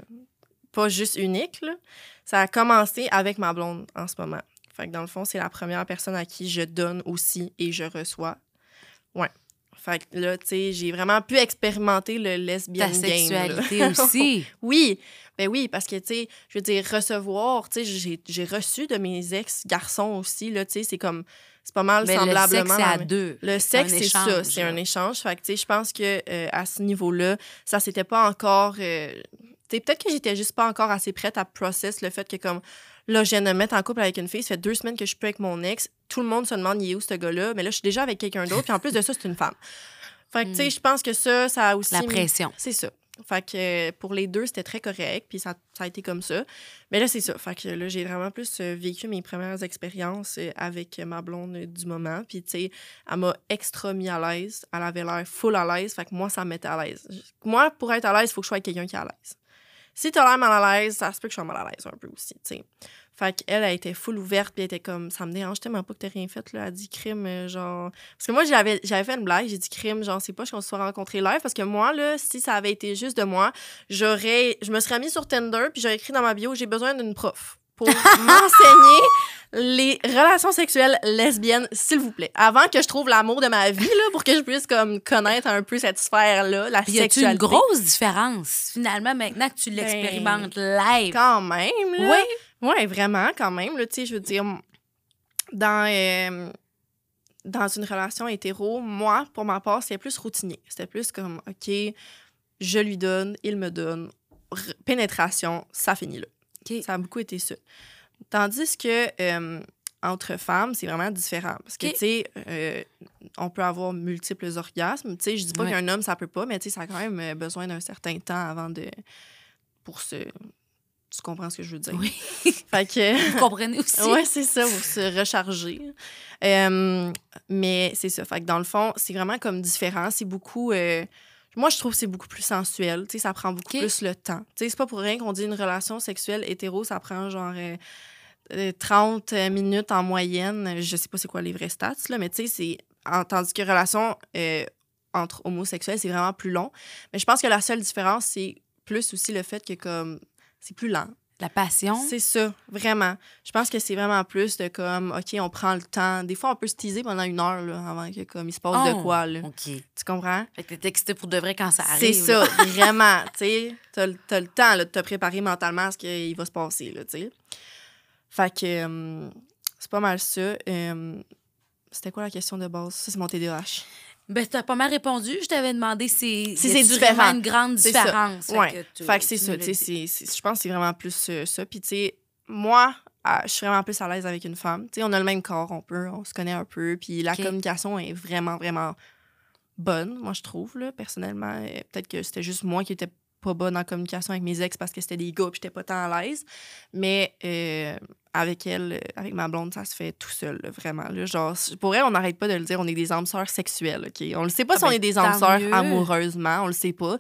pas juste unique, là, ça a commencé avec ma blonde en ce moment. Fait que dans le fond, c'est la première personne à qui je donne aussi et je reçois. Ouais. Fait que là, tu sais, j'ai vraiment pu expérimenter le lesbian Ta game. sexualité aussi. Oui, ben oui, parce que, tu sais, je veux dire, recevoir, tu sais, j'ai- j'ai reçu de mes ex-garçons aussi, là, tu sais, c'est comme, c'est pas mal Mais le semblablement. sexe, c'est à deux. le sexe, c'est ça, c'est un échange. Fait que, tu sais, je pense que euh, à ce niveau-là, ça s'était pas encore. euh, tu sais, peut-être que j'étais juste pas encore assez prête à process le fait que, comme, là, je viens de me mettre en couple avec une fille, ça fait deux semaines que je suis plus avec mon ex. Tout le monde se demande, il est où ce gars-là? Mais là, je suis déjà avec quelqu'un d'autre. Puis en plus de ça, c'est une femme. Fait que, tu sais, je pense que ça, ça a aussi. La pression. c'est ça. Fait que euh, pour les deux, c'était très correct, puis ça, ça a été comme ça. Mais là, c'est ça. Fait que là, j'ai vraiment plus euh, vécu mes premières expériences euh, avec ma blonde du moment. Puis, tu sais, elle m'a extra mis à l'aise. Elle avait l'air full à l'aise. Fait que moi, ça me mettait à l'aise. Moi, pour être à l'aise, il faut que je sois avec quelqu'un qui est à l'aise. Si t'as l'air mal à l'aise, ça se peut que je sois mal à l'aise un peu aussi, tu sais. Fait qu'elle, elle était full ouverte, puis elle était comme, ça me dérange tellement pas que t'aies rien fait, là. Elle dit crime, euh, genre. Parce que moi, j'avais, j'avais fait une blague, j'ai dit crime, genre, c'est pas qu'on se soit rencontrés live, parce que moi, là, si ça avait été juste de moi, j'aurais. Je me serais mis sur Tinder, puis j'aurais écrit dans ma bio, j'ai besoin d'une prof pour m'enseigner les relations sexuelles lesbiennes, s'il vous plaît. Avant que je trouve l'amour de ma vie, là, pour que je puisse, comme, connaître un peu cette sphère-là, la Puis y a-tu sexualité. une grosse différence, finalement, maintenant que tu l'expérimentes live? Quand même, là. Oui. Ouais, vraiment, quand même. Là, tu sais, je veux dire, dans, euh, dans une relation hétéro, moi, pour ma part, c'était plus routinier. C'était plus comme, OK, je lui donne, il me donne. Pénétration, ça finit là. Ça a beaucoup été ça. Tandis que euh, entre femmes, c'est vraiment différent. Parce que, tu sais, euh, on peut avoir multiples orgasmes. Tu sais, je dis pas Ouais. qu'un homme, ça peut pas, mais tu sais, ça a quand même euh, besoin d'un certain temps avant de. pour se. Tu comprends ce que je veux dire? Oui. Fait que. Vous comprenez aussi? Ouais, c'est ça, pour se recharger. Euh, mais c'est ça. Fait que dans le fond, c'est vraiment comme différent. C'est beaucoup. euh, moi, je trouve que c'est beaucoup plus sensuel. Tu sais, ça prend beaucoup plus le temps. Tu sais, c'est pas pour rien qu'on dit une relation sexuelle hétéro, ça prend genre. euh, euh, 30 minutes en moyenne. Je sais pas c'est quoi les vrais stats, là, mais tu sais, c'est. en- Tandis que relation euh, entre homosexuels, c'est vraiment plus long. Mais je pense que la seule différence, c'est plus aussi le fait que, comme. C'est plus lent. La passion? C'est ça, vraiment. Je pense que c'est vraiment plus de comme, OK, on prend le temps. Des fois, on peut se teaser pendant une heure là, avant que comme il se passe de Oh, quoi. Là. OK. Tu comprends? Fait que t'es excité pour de vrai quand ça arrive. C'est ça, vraiment. Tu sais, t'as le t'as le temps là, de te préparer mentalement à ce qu'il va se passer. Là, tu sais. Fait que euh, c'est pas mal ça. Euh, C'était quoi la question de base? Ça, c'est mon TDAH. Ben, t'as pas mal répondu. Je t'avais demandé si, c'est différent. une grande ça. différence? Fait Ouais. Fait que c'est ça. Je pense que c'est vraiment plus euh, ça. Puis, tu sais, moi, ah, je suis vraiment plus à l'aise avec une femme. Tu sais, on a le même corps, on peut, on se connaît un peu. Puis, la communication est vraiment, vraiment bonne, moi, je trouve, là, personnellement. Euh, Peut-être que c'était juste moi qui étais pas bonne en communication avec mes ex parce que c'était des gars puis j'étais pas tant à l'aise. Mais euh, avec elle, euh, avec ma blonde, ça se fait tout seul, là, vraiment. Là, genre, pour elle, on n'arrête pas de le dire, on est des âmes sœurs sexuelles, OK? On le sait pas Ah si on ben, est des âmes sœurs amoureusement, on le sait pas.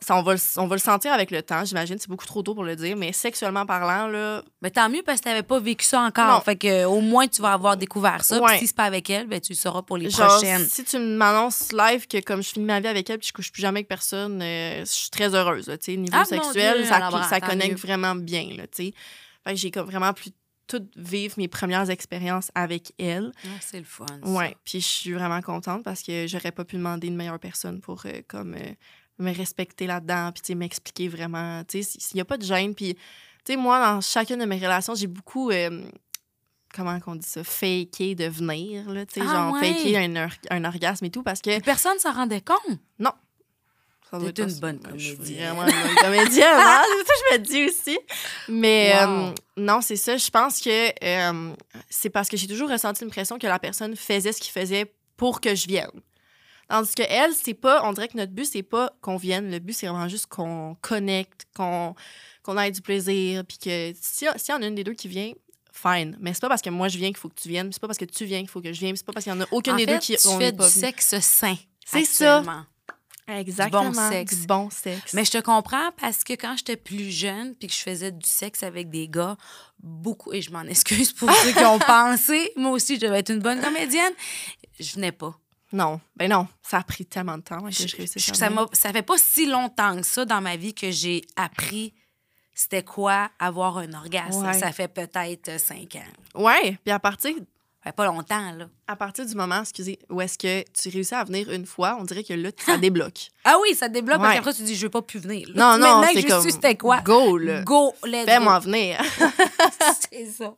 Ça, on, va le, on va le sentir avec le temps, j'imagine. C'est beaucoup trop tôt pour le dire, mais sexuellement parlant, là, Ben, tant mieux parce que t'avais pas vécu ça encore. Non. Fait que, au moins, tu vas avoir découvert ça. Ouais. si c'est pas avec elle, ben, tu le sauras pour les genre, prochaines. si tu m'annonces live que comme je finis ma vie avec elle puis je couche plus jamais avec personne, euh, je suis très heureuse. là, tu sais, niveau Ah, sexuel, Dieu, ça, ça connecte mieux. vraiment bien. Là, tu sais. fait que j'ai comme vraiment pu tout vivre mes premières expériences avec elle. Ah, c'est le fun. ça. Ouais, puis je suis vraiment contente parce que j'aurais pas pu demander une meilleure personne pour euh, comme euh, me respecter là-dedans puis m'expliquer vraiment, tu sais, s'il y a pas de gêne puis tu sais moi dans chacune de mes relations, j'ai beaucoup euh, comment qu'on dit ça, faker de venir là, tu sais, Ah, genre ouais. faker un, or- un orgasme et tout parce que personne s'en rendait compte? ça être une bonne Je suis comédienne. vraiment une bonne comédienne, hein? c'est ça que je me dis aussi. Mais Wow. euh, non, c'est ça. Je pense que euh, c'est parce que j'ai toujours ressenti l'impression que la personne faisait ce qu'il faisait pour que je vienne. Tandis que elle, c'est pas, on dirait que notre but, c'est pas qu'on vienne. Le but, c'est vraiment juste qu'on connecte, qu'on qu'on ait du plaisir. Puis que si s'il y en a une des deux qui vient, fine. Mais c'est pas parce que moi je viens qu'il faut que tu viennes. C'est pas parce que tu viens qu'il faut que je vienne. C'est pas parce qu'il y en a aucune en des fait, deux qui tu on fais est du pas venu. sexe sain. C'est ça. Exactement. bon sexe. Du bon sexe. Mais je te comprends parce que quand j'étais plus jeune puis que je faisais du sexe avec des gars, beaucoup, et je m'en excuse pour ceux qui ont pensé, moi aussi, je devais être une bonne comédienne, je venais pas. Non, ben non, ça a pris tellement de temps que Je- ça, ça fait pas si longtemps que ça dans ma vie que j'ai appris c'était quoi avoir un orgasme. Ouais. Ça fait peut-être euh, cinq ans. Ouais, puis à partir, fait pas longtemps, là. à partir du moment, excusez, où est-ce que tu réussis à venir une fois, on dirait que là, ça débloque. Ah oui, ça débloque parce Ouais. qu'après, tu dis, je veux pas plus venir. Là, Non, non, maintenant que c'est je comme c'était quoi? Go, là. Go, let's Fais-moi venir. c'est ça.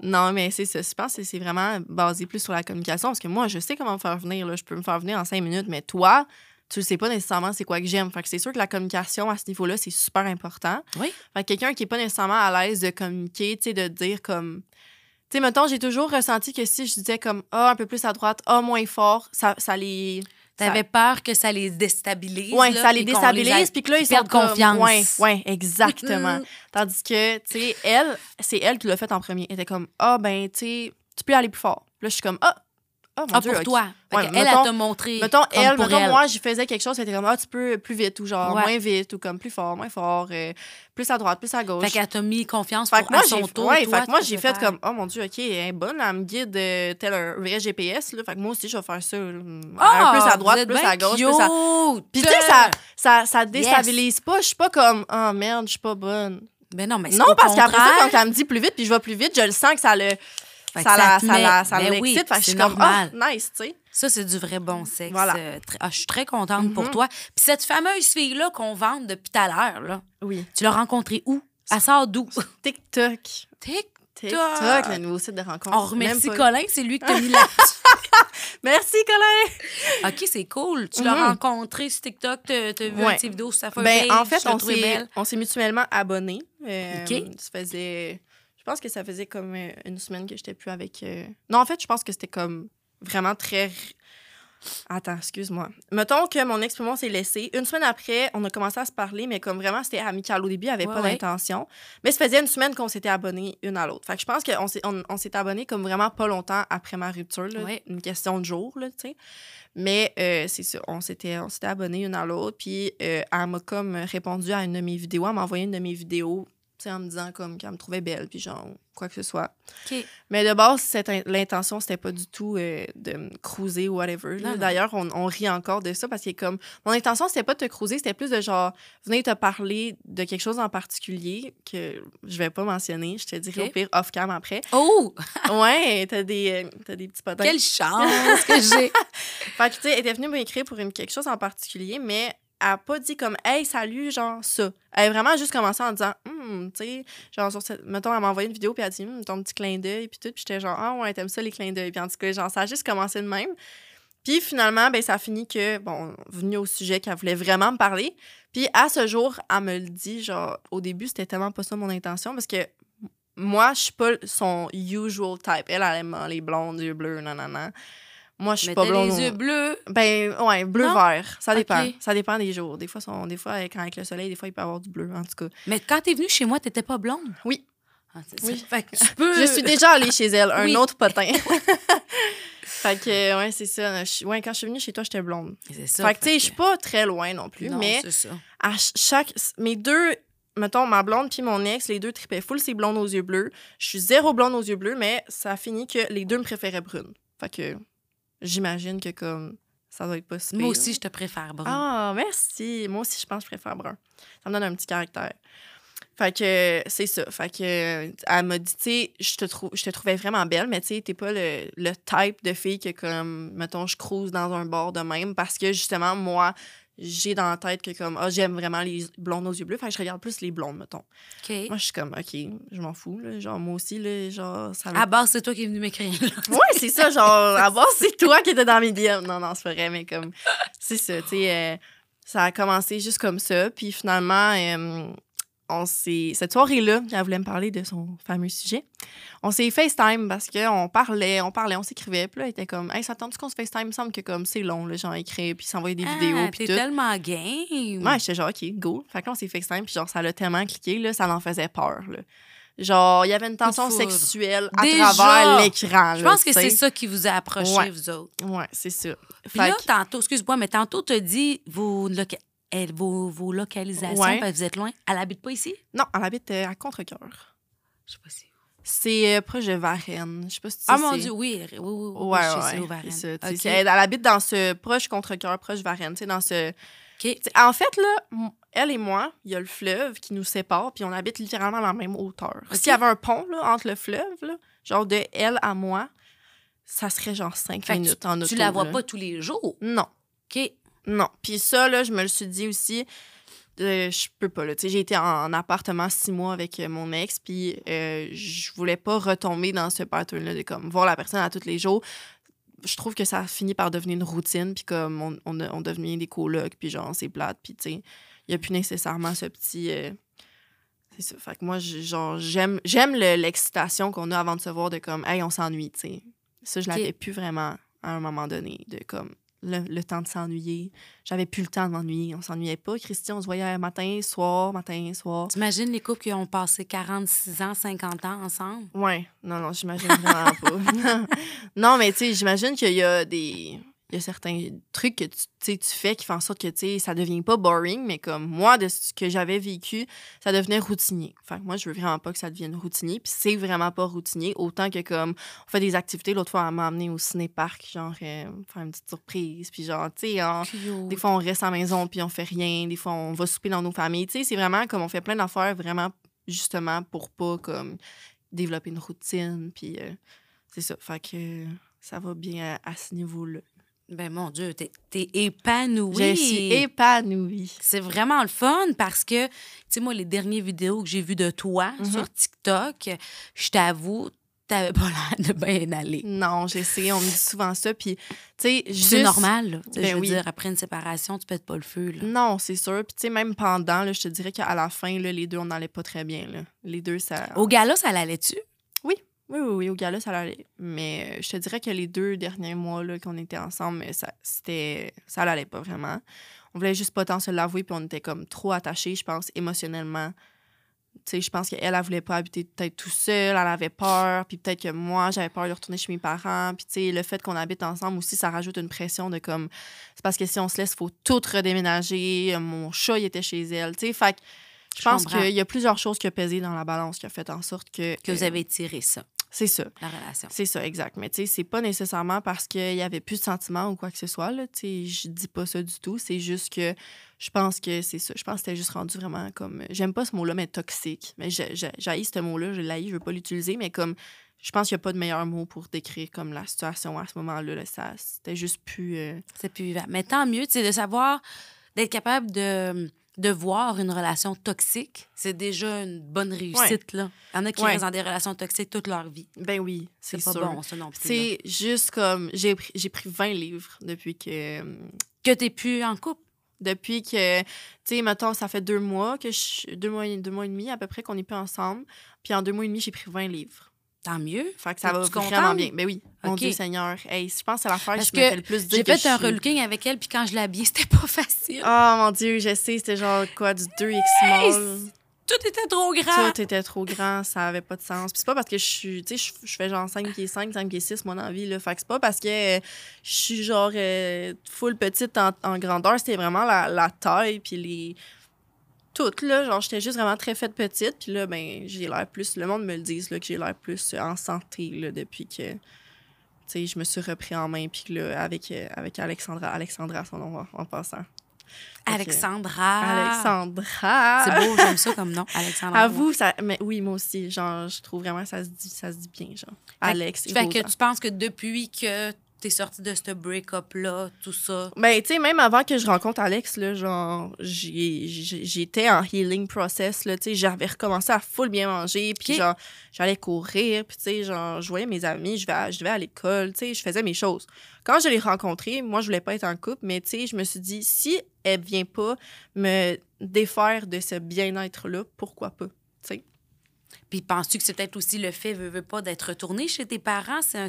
non, mais c'est ça. Je pense que c'est vraiment basé plus sur la communication parce que moi, je sais comment me faire venir. Là. Je peux me faire venir en cinq minutes, mais toi, tu ne sais pas nécessairement c'est quoi que j'aime. Fait que c'est sûr que la communication à ce niveau-là, c'est super important. Oui. Fait que quelqu'un qui n'est pas nécessairement à l'aise de communiquer, tu sais, de dire comme. Sais, mettons, j'ai toujours ressenti que si je disais comme Ah, un peu plus à droite, Ah, moins fort, ça, ça les. T'avais peur que ça les déstabilise. Ouais, là, ça les déstabilise, puis que là, ils perdent confiance. Ouais, ouais, exactement. Tandis que, tu sais, elle, c'est elle qui l'a fait en premier. Elle était comme, ah, ben, tu sais, tu peux aller plus fort. Puis là, je suis comme, ah, ah, mon Ah, Dieu, pour toi. Ouais, elle, elle t'a montré. Mettons, comme elle, pour mettons, elle. moi, je faisais quelque chose, elle était comme, ah, tu peux plus vite, ou genre, Ouais. moins vite, ou comme plus fort, moins fort, euh, plus à droite, plus à gauche. Fait qu'elle t'a mis confiance Fait pour moi, à son j'ai tour. ouais, toi, fait que moi, j'ai fait faire. comme, oh mon Dieu, OK, elle est bonne, elle me guide euh, tel un vrai GPS. Là. Fait que moi aussi, je vais faire ça. Ah, un plus à droite, plus à gauche, plus à. cute. Puis tu sais, ça, ça, ça déstabilise pas. Je suis pas comme, oh merde, je suis pas bonne. Ben non, mais c'est Non, parce qu'après ça, quand elle me dit plus vite, puis je vais plus vite, je le sens que ça le. Fait Ça, ça, met- la, ça Ben l'excite. oui, fait que je c'est suis comme, normal. ah, nice, tu sais. Ça, c'est du vrai bon sexe. Voilà. Euh, ah, je suis très contente pour Mhm. toi. Puis cette fameuse fille-là qu'on vante depuis tout à l'heure, là, Oui. tu l'as rencontrée où? Elle sort d'où? TikTok. Tic. TikTok, le nouveau site de rencontre. On remercie Colin, c'est lui qui t'a mis là. Merci, Colin. OK, c'est cool. Tu l'as Mhm. rencontré sur TikTok, t'as vu Ouais. une petite vidéo sur sa photo. Ben, en fait, on s'est mutuellement abonnés. Euh, OK. Ça faisait. Je pense que ça faisait comme euh, une semaine que j'étais plus avec. euh, Non, en fait, je pense que c'était comme vraiment très. Attends, excuse-moi. Mettons que mon ex et moi, on s'est laissé. Une semaine après, on a commencé à se parler, mais comme vraiment, c'était amical. Au début, il n'y avait Ouais, pas ouais. d'intention. Mais ça faisait une semaine qu'on s'était abonnés une à l'autre. Fait que je pense qu'on s'est, on, on s'est abonnés comme vraiment pas longtemps après ma rupture. là. Ouais. Une question de jours, là, tu sais. Mais euh, c'est ça, on s'était, on s'était abonnés une à l'autre. Puis euh, elle m'a comme répondu à une de mes vidéos. Elle m'a envoyé une de mes vidéos en me disant comme qu'elle me trouvait belle, puis genre, quoi que ce soit. Mais de base, l'intention, c'était pas du tout euh, de me cruiser ou whatever. D'ailleurs, on, on rit encore de ça parce que comme mon intention, c'était pas de te cruiser, c'était plus de genre venir te parler de quelque chose en particulier que je vais pas mentionner. Je te dirai Ok. au pire off-cam après. Oh, ouais, t'as des, euh, t'as des petits potins. quelle chance que j'ai. Fait que, tu sais, elle était venue m'écrire pour une, quelque chose en particulier, mais elle a pas dit comme, hey, salut, genre ça. Elle a vraiment juste commencé en disant, hum, tu sais, genre, sur cette... mettons, elle m'a envoyé une vidéo, puis elle a dit, hum, ton petit clin d'œil, puis tout. Puis j'étais genre, ah ouais, t'aimes ça, les clins d'œil. Puis en tout cas, genre, ça a juste commencé de même. Puis finalement, ben, ça a fini que, bon, venu au sujet qu'elle voulait vraiment me parler. Puis à ce jour, elle me le dit, genre, au début, c'était tellement pas ça mon intention, parce que moi, je suis pas son usual type. Elle, elle aime les blondes, yeux bleus, nanana. Moi, je suis pas blonde. les yeux bleus. Ben, ouais, bleu-vert. Ça dépend. Ça dépend des jours. Des fois, sont, des fois, quand avec le soleil, des fois, il peut y avoir du bleu, en tout cas. Mais quand t'es venue chez moi, t'étais pas blonde? Oui. Ah, Oui. ça. Fait que tu peux. Je suis déjà allée chez elle, un Oui. autre potin. fait que, ouais, c'est ça. Je- ouais, quand je suis venue chez toi, j'étais blonde. C'est ça. fait que, tu sais, je suis pas très loin non plus, Non, mais ça. à ch- chaque. Mes deux. Mettons, ma blonde puis mon ex, les deux tripaient full, c'est blonde aux yeux bleus. Je suis zéro blonde aux yeux bleus, mais ça a fini que les deux me préféraient brune. Fait que j'imagine que comme ça doit être pas si Moi aussi, je te préfère brune. Ah, merci. Moi aussi, je pense que je préfère brun. Ça me donne un petit caractère. Fait que c'est ça. Fait que elle m'a dit, tu sais, je te, trou- je te trouvais vraiment belle, mais tu sais, t'es pas le, le type de fille que, comme, mettons, je cruise dans un bar de même parce que, justement, moi, j'ai dans la tête que, comme, ah, j'aime vraiment les blondes aux yeux bleus. Fait que je regarde plus les blondes, mettons. OK. Moi, je suis comme, OK, je m'en fous, là. Genre, moi aussi, là, genre, ça À base, c'est toi qui es venu m'écrire. Ouais, c'est ça, genre, à base, c'est toi qui étais dans mes DM. Non, non, c'est vrai, mais comme, c'est ça, tu sais, euh, ça a commencé juste comme ça. Puis finalement, euh, on. Cette soirée-là, elle voulait me parler de son fameux sujet. On s'est FaceTime parce qu'on parlait, on parlait, on s'écrivait. Puis là, elle était comme, hey, ça tente qu'on se FaceTime? Il me semble que comme c'est long, là, genre, écrire, puis s'envoyer des vidéos, Ah, puis T'es tout. tellement game. Ouais, j'étais genre, OK, go. Fait que là, on s'est FaceTime, puis genre, ça l'a tellement cliqué, là, ça en faisait peur, là. Genre, il y avait une tension sexuelle à Déjà! travers l'écran. Je pense que c'est ça qui vous a approché, Ouais. vous autres. Ouais, c'est ça. Puis là, que- tantôt, excuse-moi, mais tantôt, tu as dit vos, eh, vos, vos localisations, Ouais. parce que vous êtes loin. Elle habite pas ici? Non, elle habite euh, à Contrecoeur. Je sais pas si. C'est euh, proche de Varennes. Je sais pas si tu Ah mon Dieu, oui, oui, oui, oui, Ouais, je sais, ouais, Varennes. ça, tu Elle, elle habite dans ce proche Contrecoeur, proche Varennes, tu dans ce... Tu En fait, là, elle et moi, il y a le fleuve qui nous sépare, puis on habite littéralement à la même hauteur. S'il y avait un pont, là, entre le fleuve, là, genre de elle à moi, ça serait genre cinq Fait minutes en auto. Tu la vois là. pas tous les jours? Non. OK. Non. Puis ça, là, je me le suis dit aussi, euh, je peux pas, là. J'ai été en, en appartement six mois avec euh, mon ex, puis euh, je voulais pas retomber dans ce pattern-là de comme voir la personne à tous les jours. Je trouve que ça a fini par devenir une routine, puis comme on, on, on devient des colocs, puis genre, c'est plate, puis tu sais, il y a plus nécessairement ce petit. euh, c'est ça. Fait que moi, genre, j'aime, j'aime le- l'excitation qu'on a avant de se voir de comme, hey, on s'ennuie, tu sais. Ça, je Ok. l'avais plus vraiment à un moment donné, de comme, le, le temps de s'ennuyer. J'avais plus le temps de m'ennuyer. On s'ennuyait pas. Christian, on se voyait matin, soir, matin, soir. T'imagines les couples qui ont passé 46 ans, 50 ans ensemble? Ouais, non, non, j'imagine vraiment pas. non, mais tu sais, j'imagine qu'il y a des. Il y a certains trucs que tu, tu sais, tu fais qui font en sorte que tu ça devient pas boring, mais comme moi, de ce que j'avais vécu, ça devenait routinier. Fait que moi, je veux vraiment pas que ça devienne routinier. Puis c'est vraiment pas routinier, autant que comme on fait des activités. L'autre fois, elle m'a emmené au ciné-parc, genre euh, faire une petite surprise. Puis genre, tu sais, Cute. des fois, on reste à la maison puis on fait rien. Des fois, on va souper dans nos familles. Tu sais, c'est vraiment comme on fait plein d'affaires vraiment justement pour pas comme développer une routine. Puis euh, c'est ça. Fait que ça va bien à, à ce niveau-là. Ben mon Dieu, t'es es épanouie. Je suis épanouie. C'est vraiment le fun parce que, tu sais, moi, les dernières vidéos que j'ai vues de toi Mhm. sur TikTok, je t'avoue, t'avais pas l'air de bien aller. Non, j'essaie. On me dit souvent ça. Puis, tu sais, C'est juste- normal, là. Ben je veux oui. dire, après une séparation, tu pètes pas le feu, là. Non, c'est sûr. Puis, tu sais, même pendant, là, je te dirais qu'à la fin, là, les deux, on n'allait pas très bien. Là. Les deux, ça. Au gala, ça l'allait-tu? Oui, oui, oui, au gala, ça allait. Mais euh, je te dirais que les deux derniers mois là, qu'on était ensemble, mais ça, c'était, ça allait pas vraiment. On voulait juste pas tant se l'avouer, puis on était comme trop attachés, je pense, émotionnellement. Tu sais, je pense qu'elle, elle voulait pas habiter peut-être tout seul, elle avait peur, puis peut-être que moi, j'avais peur de retourner chez mes parents. Puis, tu sais, le fait qu'on habite ensemble aussi, ça rajoute une pression de comme. C'est parce que si on se laisse, il faut tout redéménager. Mon chat, il était chez elle. Tu sais, fait Je pense qu'il y a plusieurs choses qui ont pesé dans la balance qui a fait en sorte que. Que vous avez tiré ça. C'est ça. La relation. C'est ça, exact. Mais tu sais, c'est pas nécessairement parce qu'il y avait plus de sentiments ou quoi que ce soit. Là. Tu sais, je dis pas ça du tout. C'est juste que je pense que c'est ça. Je pense que c'était juste rendu vraiment comme. J'aime pas ce mot-là, mais toxique. Mais j'ai ce mot-là, je l'haïs, je veux pas l'utiliser, mais comme. Je pense qu'il n'y a pas de meilleur mot pour décrire comme la situation à ce moment-là. Là, ça, c'était juste plus. Euh, c'est plus vivant. Mais tant mieux, c'est de savoir, d'être capable de de voir une relation toxique, c'est déjà une bonne réussite. Là. Il y en a qui restent dans des relations toxiques toute leur vie. Ben oui, c'est pas bon, ça non plus. C'est juste comme. J'ai pris, pris 20 livres depuis que. Que t'es plus en couple? Depuis que, tu sais, mettons, ça fait deux mois, que je, deux, mois, deux mois et demi à peu près qu'on n'est plus ensemble. Puis en deux mois et demi, j'ai pris 20 livres. Tant mieux. Fait que ça va vraiment bien. Ben oui, mon Dieu Seigneur. Hey, je pense que c'est l'affaire que je me fais le plus dire. J'ai fait un relooking avec elle, puis quand je l'ai habillée, c'était pas facile. Oh mon Dieu, je sais, c'était genre quoi, du 2X small. Tout était trop grand. Tout était trop grand, ça avait pas de sens. Puis c'est pas parce que je suis, tu sais, je fais genre 5 pieds 5, 5 pieds 6, moi, dans la vie, là. Fait que c'est pas parce que je suis genre euh, full petite en, en grandeur, c'était vraiment la, la taille, puis les toute, là. Genre, j'étais juste vraiment très faite petite. Puis là, ben, j'ai l'air plus. Le monde me le dit, là, que j'ai l'air plus en santé, là, depuis que. Tu sais, je me suis repris en main. Puis là, avec, euh, avec Alexandra. Alexandra, son nom, en passant. Alexandra. Alexandra. C'est beau, j'aime ça comme nom, Alexandra. À vous, ça, mais oui, moi aussi, genre, je trouve vraiment que ça se dit, ça se dit bien, genre. Alex. Fait que tu penses que depuis que t'es sortie de ce break-up-là, tout ça? Ben, tu sais, même avant que je rencontre Alex, là, genre, j'étais en healing process, là, tu sais, j'avais recommencé à full bien manger, puis genre, j'allais courir, puis tu sais, genre, je voyais mes amis, je vais je vais à l'école, tu sais, je faisais mes choses. Quand je l'ai rencontrée, moi, je voulais pas être en couple, mais tu sais, je me suis dit, si elle vient pas me défaire de ce bien-être-là, pourquoi pas? Puis penses-tu que c'est peut-être aussi le fait, veut, veut pas, d'être retourné chez tes parents? C'est un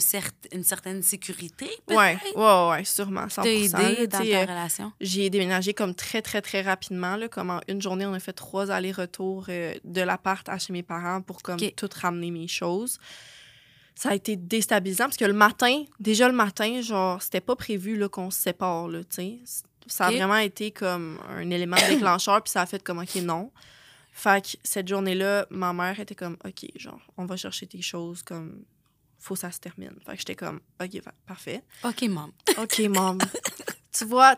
une certaine sécurité, Oui, ouais, ouais, sûrement, 100 aidé dans ta euh, relation? J'ai déménagé comme très, très, très rapidement. Là, comme en une journée, on a fait trois allers-retours euh, de l'appart à chez mes parents pour comme tout ramener mes choses. Ça a été déstabilisant parce que le matin, déjà le matin, genre, c'était pas prévu qu'on se sépare, là, tu sais. Ça a vraiment été comme un élément déclencheur, puis ça a fait comme, OK, non. Fait que cette journée-là, ma mère était comme, OK, genre, on va chercher tes choses, comme, faut que ça se termine. Fait que j'étais comme, OK, parfait. OK, mom. OK, mom. tu vois,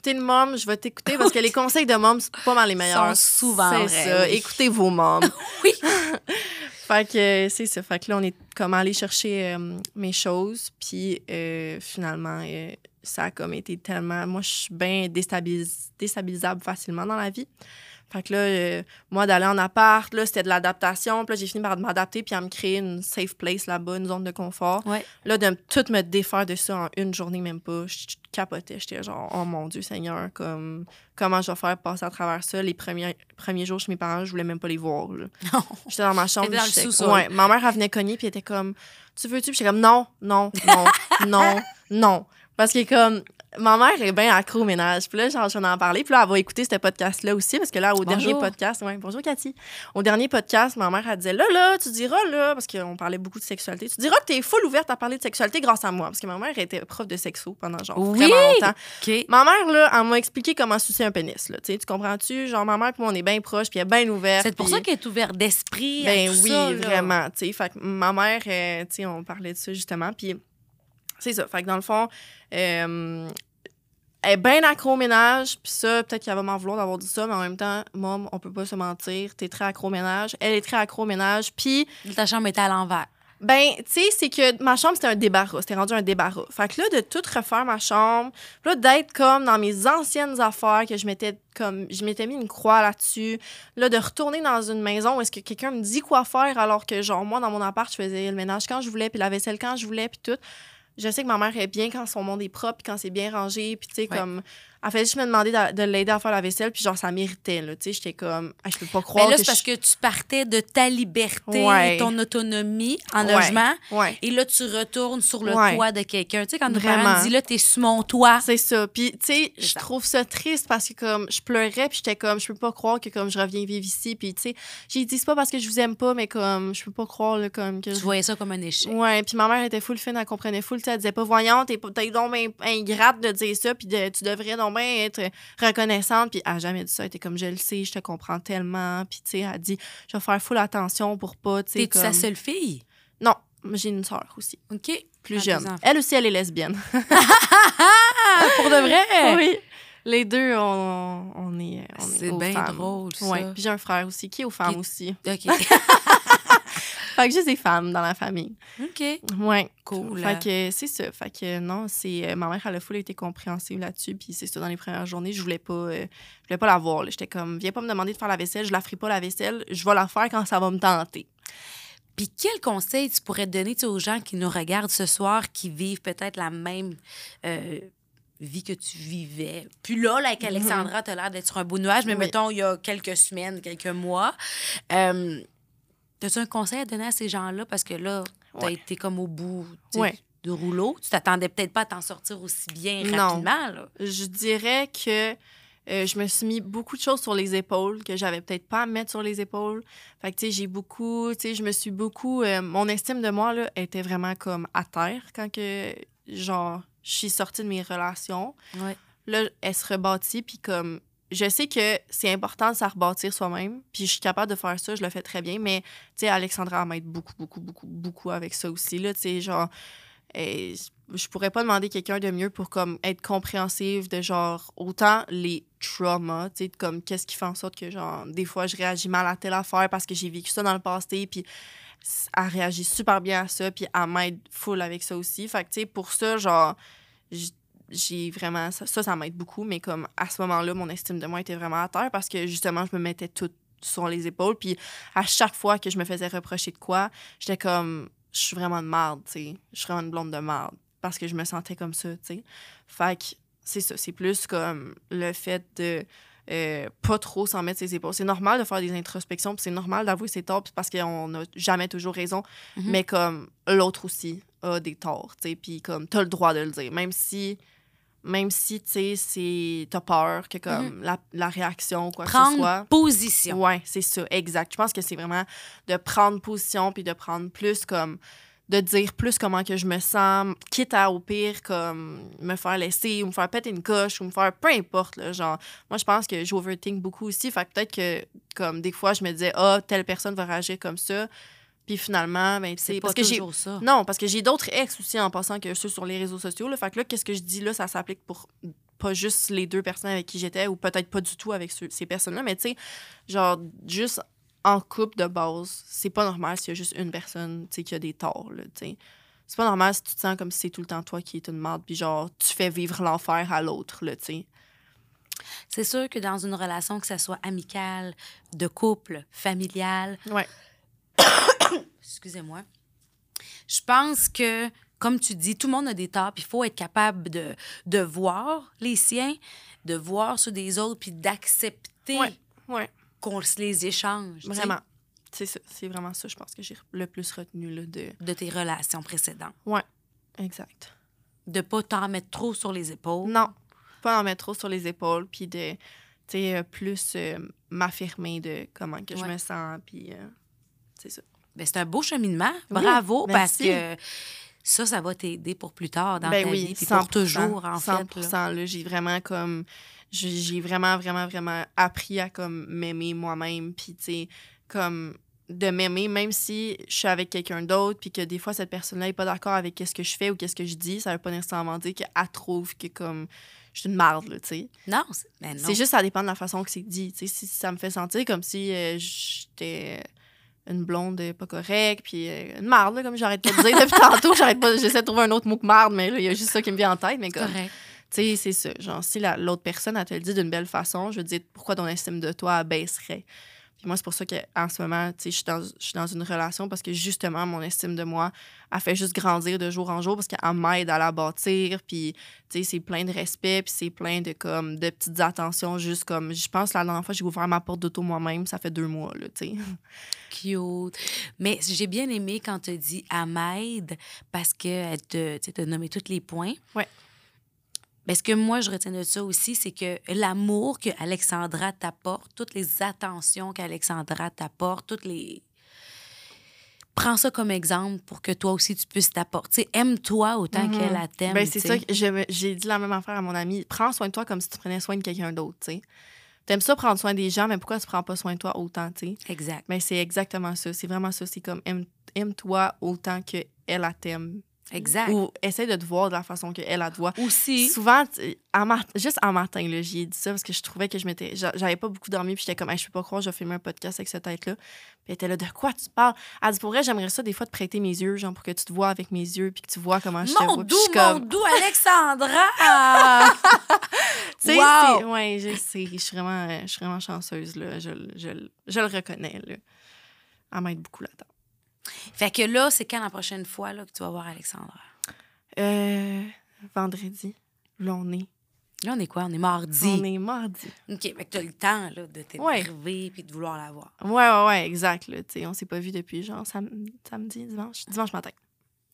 t'es une mom, je vais t'écouter parce que les conseils de mom, c'est pas mal les meilleurs. Sont souvent C'est ça. Écoutez vos moms. oui. fait que c'est ça. Fait que là, on est comme allé chercher euh, mes choses. Puis euh, finalement, euh, ça a comme été tellement. Moi, je suis bien déstabilisable facilement dans la vie. Fait que là, euh, moi, d'aller en appart, là, c'était de l'adaptation. Puis là, j'ai fini par m'adapter puis à me créer une safe place là-bas, une zone de confort. Là, de tout me défaire de ça en une journée, même pas. Je capotais. J'étais genre, oh mon Dieu Seigneur, comme, comment je vais faire passer à travers ça? Les premiers, premiers jours chez mes parents, je voulais même pas les voir. J'étais dans ma chambre. Dans ouais, ma mère, elle venait cogner puis elle était comme, tu veux-tu? Puis j'étais comme, non, non, non, non, non. Parce que comme, ma mère est bien accro au ménage. Puis là, j'en en parler. Puis là, elle va écouter ce podcast-là aussi, parce que là, au dernier podcast, ouais, bonjour Cathy. Au dernier podcast, ma mère, elle disait là, là, tu diras, là, parce qu'on parlait beaucoup de sexualité, tu diras que t'es full ouverte à parler de sexualité grâce à moi. Parce que ma mère était prof de sexo pendant genre vraiment longtemps. Ma mère, là, elle m'a expliqué comment sucer un pénis, là. Tu comprends-tu? Genre, ma mère, puis moi, on est bien proches, puis elle est bien ouverte. C'est pour ça qu'elle est ouverte d'esprit. Ben oui, ça, vraiment. Tu sais, fait que ma mère, euh, tu sais, on parlait de ça justement. Puis c'est ça. Fait que dans le fond, euh, elle est bien accro au ménage. Puis ça, peut-être qu'elle va m'en vouloir d'avoir dit ça, mais en même temps, mom, on peut pas se mentir. T'es très accro au ménage. Elle est très accro au ménage. Puis. Ta chambre était à l'envers. Ben, tu sais, c'est que ma chambre, c'était un débarras. C'était rendu un débarras. Fait que là, de tout refaire ma chambre, là, d'être comme dans mes anciennes affaires, que je m'étais comme, je m'étais mis une croix là-dessus, là, de retourner dans une maison où est-ce que quelqu'un me dit quoi faire alors que, genre, moi, dans mon appart, je faisais le ménage quand je voulais, puis la vaisselle quand je voulais, puis tout je sais que ma mère est bien quand son monde est propre, puis quand c'est bien rangé, puis tu sais, comme elle fait juste me demander de, l'aider à faire la vaisselle, puis genre, ça méritait, là. Tu sais, j'étais comme, je peux pas croire. Mais là, c'est parce que tu partais de ta liberté et ton autonomie en logement. Et là, tu retournes sur le toit de quelqu'un. Tu sais, quand nos parents disent, là, t'es sur mon toit. C'est ça. Puis, tu sais, je trouve ça triste parce que, comme, je pleurais, puis j'étais comme, je peux pas croire que, comme, je reviens vivre ici. Puis, tu sais, j'ai dit, c'est pas parce que je vous aime pas, mais comme, je peux pas croire, là, comme. Que tu voyais ça comme un échec. Ouais. Puis ma mère était full fine, elle comprenait full. Tu elle disait pas, voyante, t'es donc ingrate de dire ça, puis tu devrais donc donc bien être reconnaissante. Puis elle a jamais dit ça. Elle était comme, je le sais, je te comprends tellement. Puis, tu sais, elle a dit, je vais faire full attention pour pas, tu sais. T'es-tu sa seule fille? Non, j'ai une soeur aussi. OK. Plus jeune. Elle aussi, elle est lesbienne. Pour de vrai? oui. Les deux, on, on est. On C'est bien femmes. drôle, ça. Ouais. Puis j'ai un frère aussi qui est aux femmes Qui- aussi. OK. Fait que juste des femmes dans la famille. OK. Ouais. Cool. Fait que c'est ça. Fait que non, c'est. euh, ma mère, elle a full été compréhensive là-dessus. Puis c'est ça, dans les premières journées, je voulais pas. euh, je voulais pas la voir. J'étais comme, viens pas me demander de faire la vaisselle, je la ferai pas la vaisselle, je vais la faire quand ça va me tenter. Puis quel conseil tu pourrais donner aux gens qui nous regardent ce soir, qui vivent peut-être la même euh, vie que tu vivais? Puis là, là, avec Alexandra, tu as l'air d'être sur un beau nuage, mais. Oui. mettons, il y a quelques semaines, quelques mois. Euh, As-tu un conseil à donner à ces gens-là? Parce que là, tu as Ouais. été comme au bout Ouais. du rouleau. Tu t'attendais peut-être pas à t'en sortir aussi bien Non. rapidement. Là. Je dirais que euh, je me suis mis beaucoup de choses sur les épaules que j'avais peut-être pas à mettre sur les épaules. Fait que, tu sais, j'ai beaucoup, tu sais, je me suis beaucoup. euh, mon estime de moi, là, était vraiment comme à terre quand que, genre, je suis sortie de mes relations. Ouais. Là, elle se rebâtit, puis comme. Je sais que c'est important de se rebâtir soi-même, puis je suis capable de faire ça, je le fais très bien, mais, tu sais, Alexandra m'aide beaucoup, beaucoup, beaucoup, beaucoup avec ça aussi, là, tu sais, genre. euh, je pourrais pas demander quelqu'un de mieux pour comme être compréhensive de genre autant les traumas, tu sais, comme qu'est-ce qui fait en sorte que genre des fois je réagis mal à telle affaire parce que j'ai vécu ça dans le passé puis elle réagit super bien à ça puis elle m'aide full avec ça aussi. Fait que tu sais pour ça genre j- j'ai vraiment ça ça, ça m'aide beaucoup mais comme à ce moment-là mon estime de moi était vraiment à terre parce que justement je me mettais tout sur les épaules puis à chaque fois que je me faisais reprocher de quoi, j'étais comme je suis vraiment de merde, tu sais. Je suis vraiment une blonde de merde parce que je me sentais comme ça, tu sais. Fait que c'est ça, c'est plus comme le fait de euh, pas trop s'en mettre ses épaules. C'est normal de faire des introspections, puis c'est normal d'avouer ses torts parce qu'on n'a jamais toujours raison, Mhm. mais comme l'autre aussi a des torts, tu sais, puis comme t'as le droit de le dire, même si même si, tu sais, c'est- t'as peur que comme la, la réaction quoi que ce soit. Prendre position. Ouais, c'est ça, exact. Je pense que c'est vraiment de prendre position puis de prendre plus comme de dire plus comment que je me sens, quitte à au pire comme me faire laisser ou me faire péter une coche ou me faire peu importe là, genre moi je pense que j'overthink beaucoup aussi, fait que peut-être que comme des fois je me disais ah telle personne va réagir comme ça, puis finalement ben C'est parce que j'ai ça. non, parce que j'ai d'autres ex aussi en passant que ceux sur les réseaux sociaux. Là. Fait que là, qu'est-ce que je dis là, ça s'applique pour pas juste les deux personnes avec qui j'étais ou peut-être pas du tout avec ces personnes-là, mais tu sais, genre, juste en couple de base, c'est pas normal s'il y a juste une personne, tu sais, qui a des torts, là, tu sais. C'est pas normal si tu te sens comme si c'est tout le temps toi qui est une merde, puis genre, tu fais vivre l'enfer à l'autre, là, tu sais. C'est sûr que dans une relation, que ce soit amicale, de couple, familiale, Ouais. excusez-moi, je pense que, comme tu dis, tout le monde a des torts, puis il faut être capable de, de voir les siens, de voir ceux des autres, puis d'accepter Ouais, ouais, qu'on se les échange. vraiment. C'est ça, c'est vraiment ça, je pense que j'ai le plus retenu, là, de... De tes relations précédentes. Ouais, exact. De pas t'en mettre trop sur les épaules. Non, pas en mettre trop sur les épaules, puis de, tu sais, euh, plus euh, m'affirmer de comment que je me sens, puis euh, c'est ça. Ben, c'est un beau cheminement. Oui, Bravo, parce que ça, ça va t'aider pour plus tard dans ben ta oui, vie, puis 100%, pour toujours, en 100%, fait. là. là, j'ai vraiment comme, j'ai vraiment, vraiment, vraiment appris à comme m'aimer moi-même, puis tu sais, comme de m'aimer, même si je suis avec quelqu'un d'autre, puis que des fois, cette personne-là n'est pas d'accord avec qu'est-ce que je fais ou qu'est-ce que je dis, ça veut pas nécessairement dire qu'elle trouve que comme, je suis une marde, là, tu sais. Non, c'est ben non. C'est juste, ça dépend de la façon que c'est dit. Tu sais, si ça me fait sentir comme si euh, j'étais une blonde pas correcte, puis euh, une marde, là, comme j'arrête pas de dire depuis tantôt. J'arrête pas, j'essaie de trouver un autre mot que marde, mais là, il y a juste ça qui me vient en tête. Mais comme, correct. tu sais, c'est ça. Genre, si la- l'autre personne, elle te le dit d'une belle façon, je veux dire, pourquoi ton estime de toi baisserait? Puis moi, c'est pour ça qu'en ce moment, tu sais, je suis dans- je suis dans une relation parce que justement, mon estime de moi, elle fait juste grandir de jour en jour parce qu'elle m'aide à la bâtir. Puis, tu sais, c'est plein de respect, puis c'est plein de, comme, de petites attentions, juste comme, je pense, la dernière fois, j'ai ouvert ma porte d'auto moi-même, ça fait deux mois, là, tu sais. Cute. Mais j'ai bien aimé quand tu dit « à m'aide » parce qu'elle te, t'a nommé tous les points. Ouais. Mais ce que moi, je retiens de ça aussi, c'est que l'amour que Alexandra t'apporte, toutes les attentions qu'Alexandra t'apporte, toutes les... prends ça comme exemple pour que toi aussi, tu puisses t'apporter. Aime-toi autant Mhm. qu'elle t'aime. Ben, c'est ça que je me- j'ai dit la même affaire à mon ami. Prends soin de toi comme si tu prenais soin de quelqu'un d'autre, tu sais. T'aimes ça prendre soin des gens, mais pourquoi tu prends pas soin de toi autant, tu sais? Exact. Mais c'est exactement ça. C'est vraiment ça. C'est comme aime- aime-toi autant qu'elle elle t'aime. Exact. Ou essaie de te voir de la façon qu'elle elle te voit. Aussi. Souvent, en juste en matin, là, j'y ai dit ça parce que je trouvais que je m'étais. j'a- J'avais pas beaucoup dormi, puis j'étais comme, Hey, je peux pas croire, je vais filmer un podcast avec cette tête-là. Puis elle était là, de quoi tu parles? Elle dit, pour vrai, j'aimerais ça des fois te prêter mes yeux, genre pour que tu te vois avec mes yeux, puis que tu vois comment je te Mon vois. Puis doux, je comme, mon doux Alexandra! Tu sais, Wow! ouais, je sais, je suis vraiment, je suis vraiment chanceuse, là. Je, je, je le reconnais, là. Elle m'aide beaucoup là-dedans. Fait que là, c'est quand la prochaine fois là, que tu vas voir Alexandra? Euh, vendredi, là, on est. Là, on est quoi? On est mardi. On est mardi. OK, fait que tu as le temps là, de t'énerver puis de vouloir la voir. Ouais, ouais, ouais, exact, là. Tu sais, on s'est pas vu depuis, genre, sam- samedi, dimanche, dimanche matin.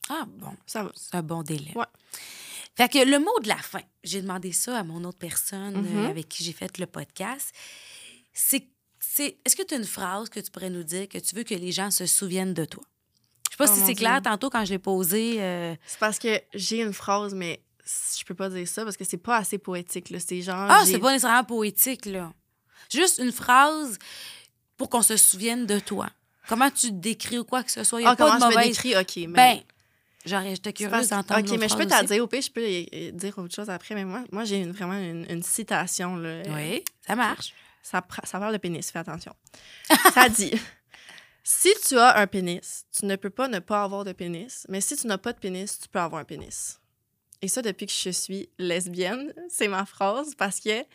Ah, bon. Ça va. C'est un bon délai. Ouais. Fait que le mot de la fin, j'ai demandé ça à mon autre personne Mhm. euh, avec qui j'ai fait le podcast. C'est, c'est, est-ce que tu as une phrase que tu pourrais nous dire que tu veux que les gens se souviennent de toi? Je sais pas Oh, si c'est clair tantôt quand je l'ai posé. euh, C'est parce que j'ai une phrase, mais je peux pas dire ça parce que c'est pas assez poétique, là. C'est genre. Ah, c'est pas nécessairement poétique, là. Juste une phrase pour qu'on se souvienne de toi. Comment tu te décris ou quoi que ce soit. Il y a Ah, pas comment de je me mauvaise... décris? OK, mais. Ben, genre, j'étais curieuse d'entendre OK, mais je peux phrase te la aussi. dire. Au pire, je peux dire autre chose après, mais moi, moi j'ai une- vraiment une, une citation, là. Oui, ça marche. Ça, ça parle de pénis, fais attention. ça dit Si tu as un pénis, tu ne peux pas ne pas avoir de pénis, mais si tu n'as pas de pénis, tu peux avoir un pénis. Et ça, depuis que je suis lesbienne, c'est ma phrase parce que, tu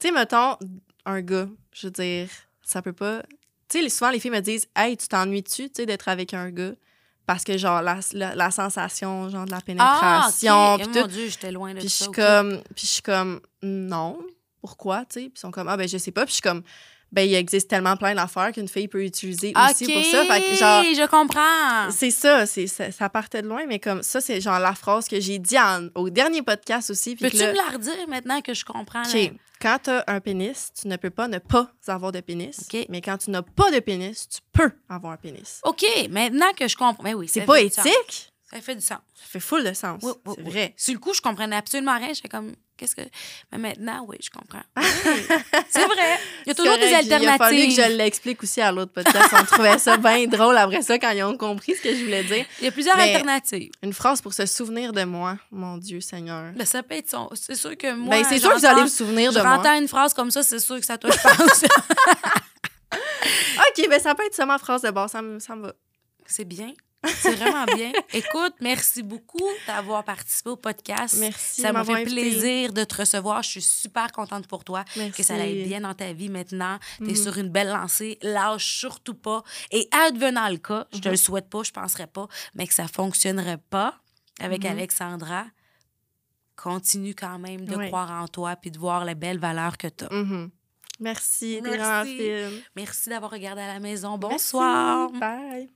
sais, mettons, un gars, je veux dire, ça peut pas. Tu sais, souvent, les filles me disent Hey, tu t'ennuies-tu, tu sais, d'être avec un gars Parce que, genre, la, la, la sensation, genre, de la Ah, pénétration, OK. puis Eh, tout. Mon Dieu, j'étais loin de Puis ça. puis je suis comme, non, pourquoi, tu sais? Puis ils sont comme, ah, ben, je sais pas. Puis je suis comme, ben, il existe tellement plein d'affaires qu'une fille peut utiliser aussi pour ça. Fait que, genre, je comprends. c'est ça, c'est, ça, ça partait de loin, mais comme ça, c'est genre la phrase que j'ai dit en- au dernier podcast aussi. Peux-tu me la redire maintenant que je comprends? quand tu as un pénis, tu ne peux pas ne pas avoir de pénis. Mais quand tu n'as pas de pénis, tu peux avoir un pénis. OK, maintenant que je comprends. Mais oui, C'est pas éthique? Ça fait du sens. Ça fait full de sens. Oui, oui, c'est oui. vrai. Sur le coup, je comprenais absolument rien. J'étais comme, qu'est-ce que. Mais maintenant, oui, je comprends. C'est vrai. Il y a toujours des correct, Il a fallu alternatives. que je l'explique aussi à l'autre podcast. On trouvait ça bien drôle après ça quand ils ont compris ce que je voulais dire. Il y a plusieurs Mais- alternatives. Une phrase pour se souvenir de moi, mon Dieu Seigneur. Là, ça peut être son. C'est sûr que moi. ben, c'est sûr que vous allez vous souvenir de moi. rentends une phrase comme ça, c'est sûr que ça toi, je pense. OK, ben ça peut être ma phrase de base. Ça me, ça me va. c'est bien. C'est vraiment bien. Écoute, merci beaucoup d'avoir participé au podcast. Merci Ça m'a fait invité. plaisir de te recevoir. Je suis super contente pour toi. Merci. Que ça aille bien dans ta vie maintenant. Tu es Mhm. sur une belle lancée. Lâche surtout pas. Et advenant le cas, je te Mhm. le souhaite pas, je penserais pas, mais que ça fonctionnerait pas avec Mhm. Alexandra. Continue quand même de croire en toi puis de voir les belles valeurs que tu as. Mhm. Merci, Merci. Merci d'avoir regardé à la maison. Merci. Bonsoir. Bye.